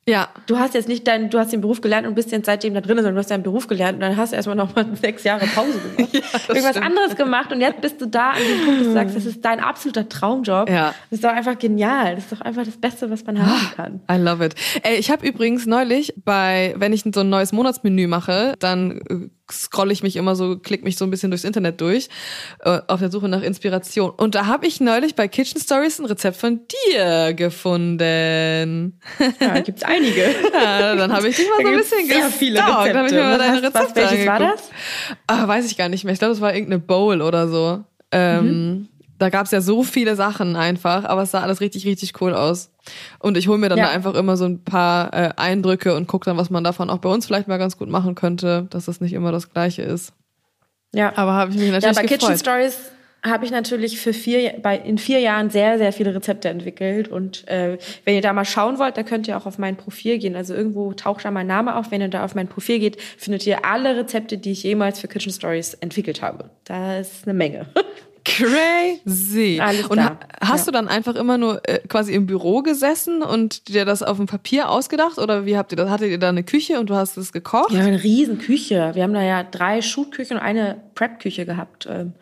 ja. Du hast jetzt nicht deinen, du hast den Beruf gelernt und bist jetzt seitdem da drin, sondern du hast deinen Beruf gelernt und dann hast du erstmal noch mal sechs Jahre Pause gemacht. ja, Irgendwas stimmt. anderes gemacht und jetzt bist du da an dem Punkt, dass du sagst, das ist dein absoluter Traumjob. Ja. Das ist doch einfach genial. Das ist doch einfach das Beste, was man haben kann. I love it. Ey, ich habe übrigens neulich bei, wenn ich so ein neues Monatsmenü mache, dann äh, scroll ich mich immer so, klick mich so ein bisschen durchs Internet durch, äh, auf der Suche nach Inspiration. Und da habe ich neulich bei Kitchen Stories ein Rezept von dir gefunden. Ja, gibt's einige. ja, dann habe ich dich mal so ein bisschen sehr viele Rezepte. Dann hab ich mir mal deine Rezepte was, welches war das? Ah, weiß ich gar nicht mehr. Ich glaube, es war irgendeine Bowl oder so. Ähm, mhm da gab's ja so viele Sachen einfach, aber es sah alles richtig, richtig cool aus. Und ich hole mir dann ja. da einfach immer so ein paar äh, Eindrücke und gucke dann, was man davon auch bei uns vielleicht mal ganz gut machen könnte, dass das nicht immer das Gleiche ist. Ja. Aber habe ich mich natürlich Ja, bei gefreut. Kitchen Stories habe ich natürlich für vier, bei, in vier Jahren sehr, sehr viele Rezepte entwickelt. Und äh, wenn ihr da mal schauen wollt, da könnt ihr auch auf mein Profil gehen. Also irgendwo taucht da mein Name auf. Wenn ihr da auf mein Profil geht, findet ihr alle Rezepte, die ich jemals für Kitchen Stories entwickelt habe. Da ist eine Menge. Crazy. Alles und da. hast ja. du dann einfach immer nur äh, quasi im Büro gesessen und dir das auf dem Papier ausgedacht oder wie habt ihr das? Hattet ihr da eine Küche und du hast es gekocht? Ja, eine riesen Küche. Wir haben da ja drei Shoot-Küchen und eine Prep-Küche gehabt. Ähm.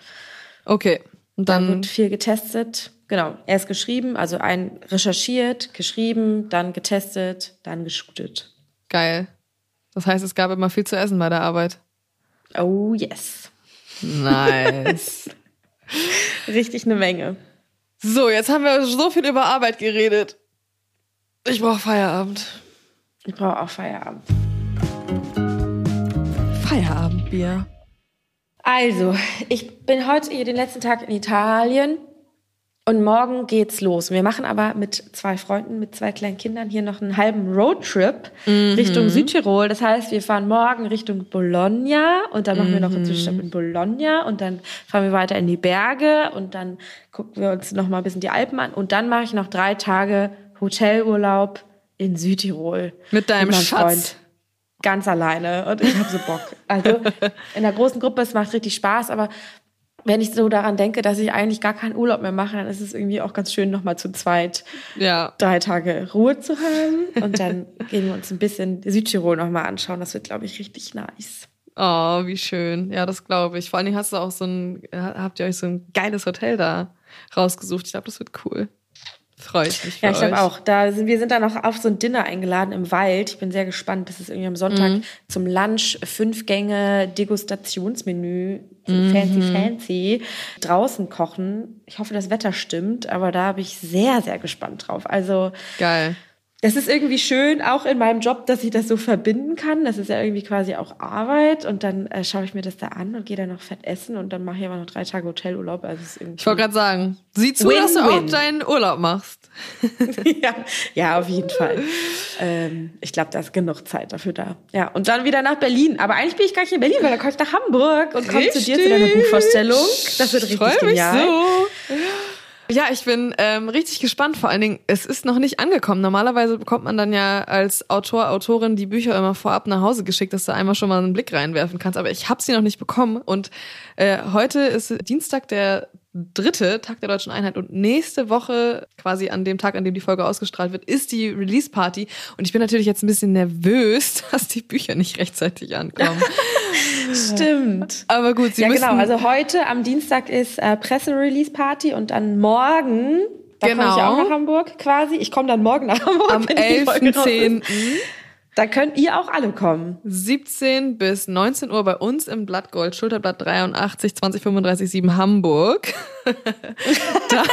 Okay. Und dann, dann wird viel getestet. Genau, erst geschrieben, also ein recherchiert, geschrieben, dann getestet, dann geshootet. Geil. Das heißt, es gab immer viel zu essen bei der Arbeit. Oh yes. Nice. Richtig eine Menge. So, jetzt haben wir so viel über Arbeit geredet. Ich brauche Feierabend. Ich brauche auch Feierabend. Feierabendbier. Also, ich bin heute hier den letzten Tag in Italien und morgen geht's los. Wir machen aber mit zwei Freunden, mit zwei kleinen Kindern hier noch einen halben Roadtrip mhm. Richtung Südtirol. Das heißt, wir fahren morgen Richtung Bologna und dann machen mhm. wir noch einen Zwischenstopp in Bologna und dann fahren wir weiter in die Berge und dann gucken wir uns noch mal ein bisschen die Alpen an und dann mache ich noch drei Tage Hotelurlaub in Südtirol. Mit deinem mit Schatz? Freund ganz alleine und ich habe so Bock. Also in der großen Gruppe, es macht richtig Spaß, aber wenn ich so daran denke, dass ich eigentlich gar keinen Urlaub mehr mache, dann ist es irgendwie auch ganz schön, nochmal zu zweit ja. drei Tage Ruhe zu haben. Und dann gehen wir uns ein bisschen Südtirol nochmal anschauen. Das wird, glaube ich, richtig nice. Oh, wie schön. Ja, das glaube ich. Vor allen Dingen hast du auch so ein, habt ihr euch so ein geiles Hotel da rausgesucht. Ich glaube, das wird cool. Freue ich mich. Ja, ich glaube auch. Da sind, wir sind dann noch auf so ein Dinner eingeladen im Wald. Ich bin sehr gespannt. Das ist irgendwie am Sonntag mhm. zum Lunch fünf Gänge Degustationsmenü. Mhm. Fancy, fancy. Draußen kochen. Ich hoffe, das Wetter stimmt, aber da bin ich sehr, sehr gespannt drauf. Also. Geil das ist irgendwie schön, auch in meinem Job, dass ich das so verbinden kann. Das ist ja irgendwie quasi auch Arbeit. Und dann äh, schaue ich mir das da an und gehe dann noch fett essen und dann mache ich aber noch drei Tage Hotelurlaub. Also ist irgendwie ich wollte gerade sagen, sieh zu, win, dass du auch deinen Urlaub machst. ja, ja, auf jeden Fall. Ähm, ich glaube, da ist genug Zeit dafür da. Ja, und dann wieder nach Berlin. Aber eigentlich bin ich gar nicht in Berlin, weil da komme ich nach Hamburg und komme zu dir zu deiner Buchvorstellung. Das wird richtig ich genial. Mich so. Ja, ich bin ähm, richtig gespannt. Vor allen Dingen, es ist noch nicht angekommen. Normalerweise bekommt man dann ja als Autor, Autorin die Bücher immer vorab nach Hause geschickt, dass du einmal schon mal einen Blick reinwerfen kannst. Aber ich habe sie noch nicht bekommen. Und äh, heute ist Dienstag, der dritte Tag der Deutschen Einheit und nächste Woche, quasi an dem Tag, an dem die Folge ausgestrahlt wird, ist die Release Party. Und ich bin natürlich jetzt ein bisschen nervös, dass die Bücher nicht rechtzeitig ankommen. Stimmt. Aber gut, sie ja, müssen. Genau, also heute am Dienstag ist äh, Presse-Release Party und dann morgen da genau. komme ich auch nach Hamburg quasi. Ich komme dann morgen nach Hamburg. Am 11.10. Da könnt ihr auch alle kommen. 17 bis 19 Uhr bei uns im Blattgold, Schulterblatt 83 2035 7 Hamburg. da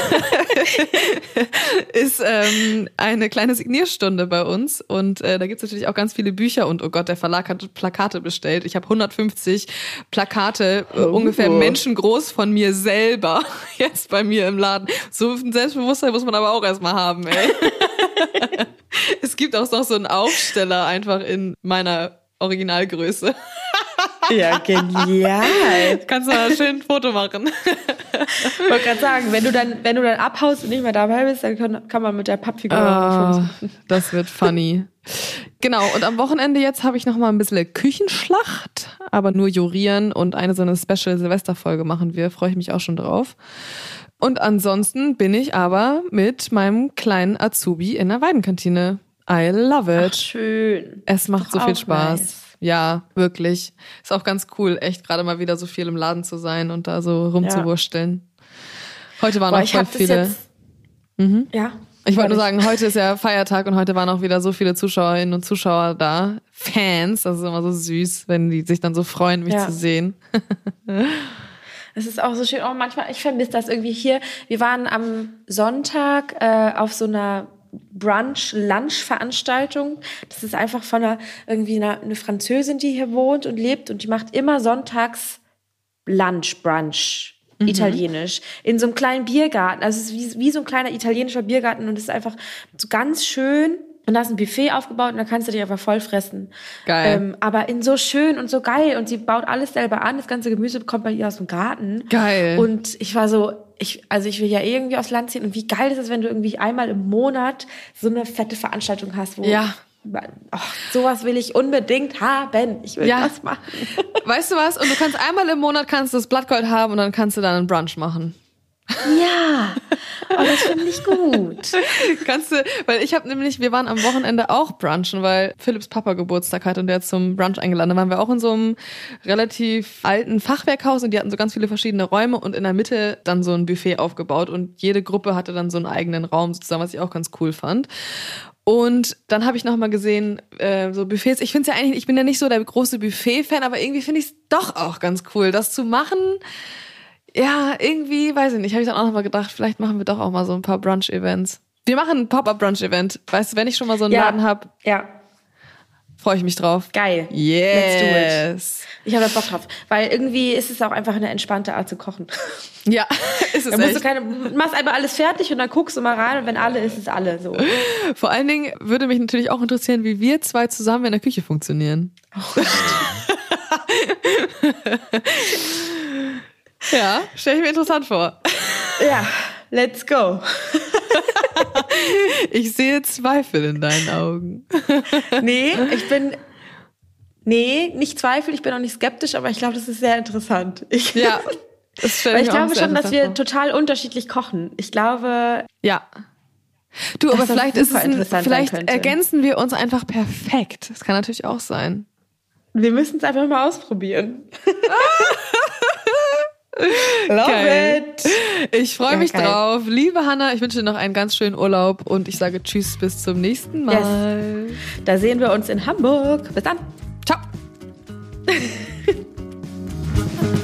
ist ähm, eine kleine Signierstunde bei uns und äh, da gibt's natürlich auch ganz viele Bücher und oh Gott, der Verlag hat Plakate bestellt. Ich habe 150 Plakate, äh, oh. ungefähr menschengroß von mir selber jetzt bei mir im Laden. So ein Selbstbewusstsein muss man aber auch erstmal haben, ey. es gibt auch noch so einen Aufsteller einfach in meiner Originalgröße. Ja, genial. Kannst du mal schön ein Foto machen. Ich wollte gerade sagen, wenn du dann, wenn du dann abhaust und nicht mehr dabei bist, dann kann, kann man mit der Pappfigur ah, Das wird funny. Genau, und am Wochenende jetzt habe ich noch mal ein bisschen Küchenschlacht, aber nur jurieren und eine so eine Special Silvesterfolge machen wir, freue ich mich auch schon drauf. Und ansonsten bin ich aber mit meinem kleinen Azubi in der Weidenkantine. I love it. Ach, schön. Es macht so viel Spaß. Nice. Ja, wirklich. Ist auch ganz cool, echt gerade mal wieder so viel im Laden zu sein und da so rumzuwursteln. Ja. Heute waren Boah, auch voll viele. Mhm. Ja. Ich wollte nur sagen, heute ist ja Feiertag und heute waren auch wieder so viele Zuschauerinnen und Zuschauer da. Fans, das ist immer so süß, wenn die sich dann so freuen, mich ja. zu sehen. Es ist auch so schön. Oh, manchmal, ich vermisse das irgendwie hier. Wir waren am Sonntag äh, auf so einer Brunch-Lunch-Veranstaltung. Das ist einfach von einer, irgendwie einer, eine Französin, die hier wohnt und lebt und die macht immer sonntags Lunch, Brunch. Mhm. Italienisch. In so einem kleinen Biergarten. Also es ist wie, wie so ein kleiner italienischer Biergarten und es ist einfach so ganz schön und da ist ein Buffet aufgebaut und da kannst du dich einfach voll fressen. Geil. Ähm, aber in so schön und so geil. Und sie baut alles selber an. Das ganze Gemüse bekommt bei ihr aus dem Garten. Geil. Und ich war so, ich, also ich will ja eh irgendwie aus Land ziehen. Und wie geil ist es, wenn du irgendwie einmal im Monat so eine fette Veranstaltung hast, wo ja. Oh, sowas will ich unbedingt haben. Ich will ja. das machen. Weißt du was? Und du kannst einmal im Monat kannst du das Blattgold haben und dann kannst du dann einen Brunch machen. Ja, oh, das finde ich gut. Kannst du, weil ich habe nämlich, wir waren am Wochenende auch brunchen, weil Philipps Papa Geburtstag hat und der zum Brunch eingeladen. Da waren wir auch in so einem relativ alten Fachwerkhaus und die hatten so ganz viele verschiedene Räume und in der Mitte dann so ein Buffet aufgebaut und jede Gruppe hatte dann so einen eigenen Raum sozusagen, was ich auch ganz cool fand. Und dann habe ich noch mal gesehen, äh, so Buffets. Ich finde ja eigentlich, ich bin ja nicht so der große Buffet-Fan, aber irgendwie finde ich es doch auch ganz cool, das zu machen ja, irgendwie, weiß ich nicht, habe ich dann auch noch mal gedacht, vielleicht machen wir doch auch mal so ein paar Brunch-Events. Wir machen ein Pop-Up-Brunch-Event. Weißt du, wenn ich schon mal so einen ja. Laden habe, ja. freue ich mich drauf. Geil. Yes. Let's do it. Ich habe Bock drauf. Weil irgendwie ist es auch einfach eine entspannte Art zu kochen. Ja, ist es da musst echt. Du keine, machst einfach alles fertig und dann guckst du mal rein und wenn alle ist, ist alle so. Vor allen Dingen würde mich natürlich auch interessieren, wie wir zwei zusammen in der Küche funktionieren. Oh, Ja, stelle ich mir interessant vor. Ja, let's go. ich sehe Zweifel in deinen Augen. nee, ich bin. Nee, nicht Zweifel, ich bin auch nicht skeptisch, aber ich glaube, das ist sehr interessant. Ich, ja. Das Weil ich, ich glaube schon, dass wir vor. total unterschiedlich kochen. Ich glaube. Ja. Du, aber vielleicht ist es ein, vielleicht ergänzen wir uns einfach perfekt. Das kann natürlich auch sein. Wir müssen es einfach mal ausprobieren. Love Geil. it! Ich freue mich geil. drauf. Liebe Hanna, ich wünsche dir noch einen ganz schönen Urlaub und ich sage Tschüss, bis zum nächsten Mal. Yes. Da sehen wir uns in Hamburg. Bis dann. Ciao.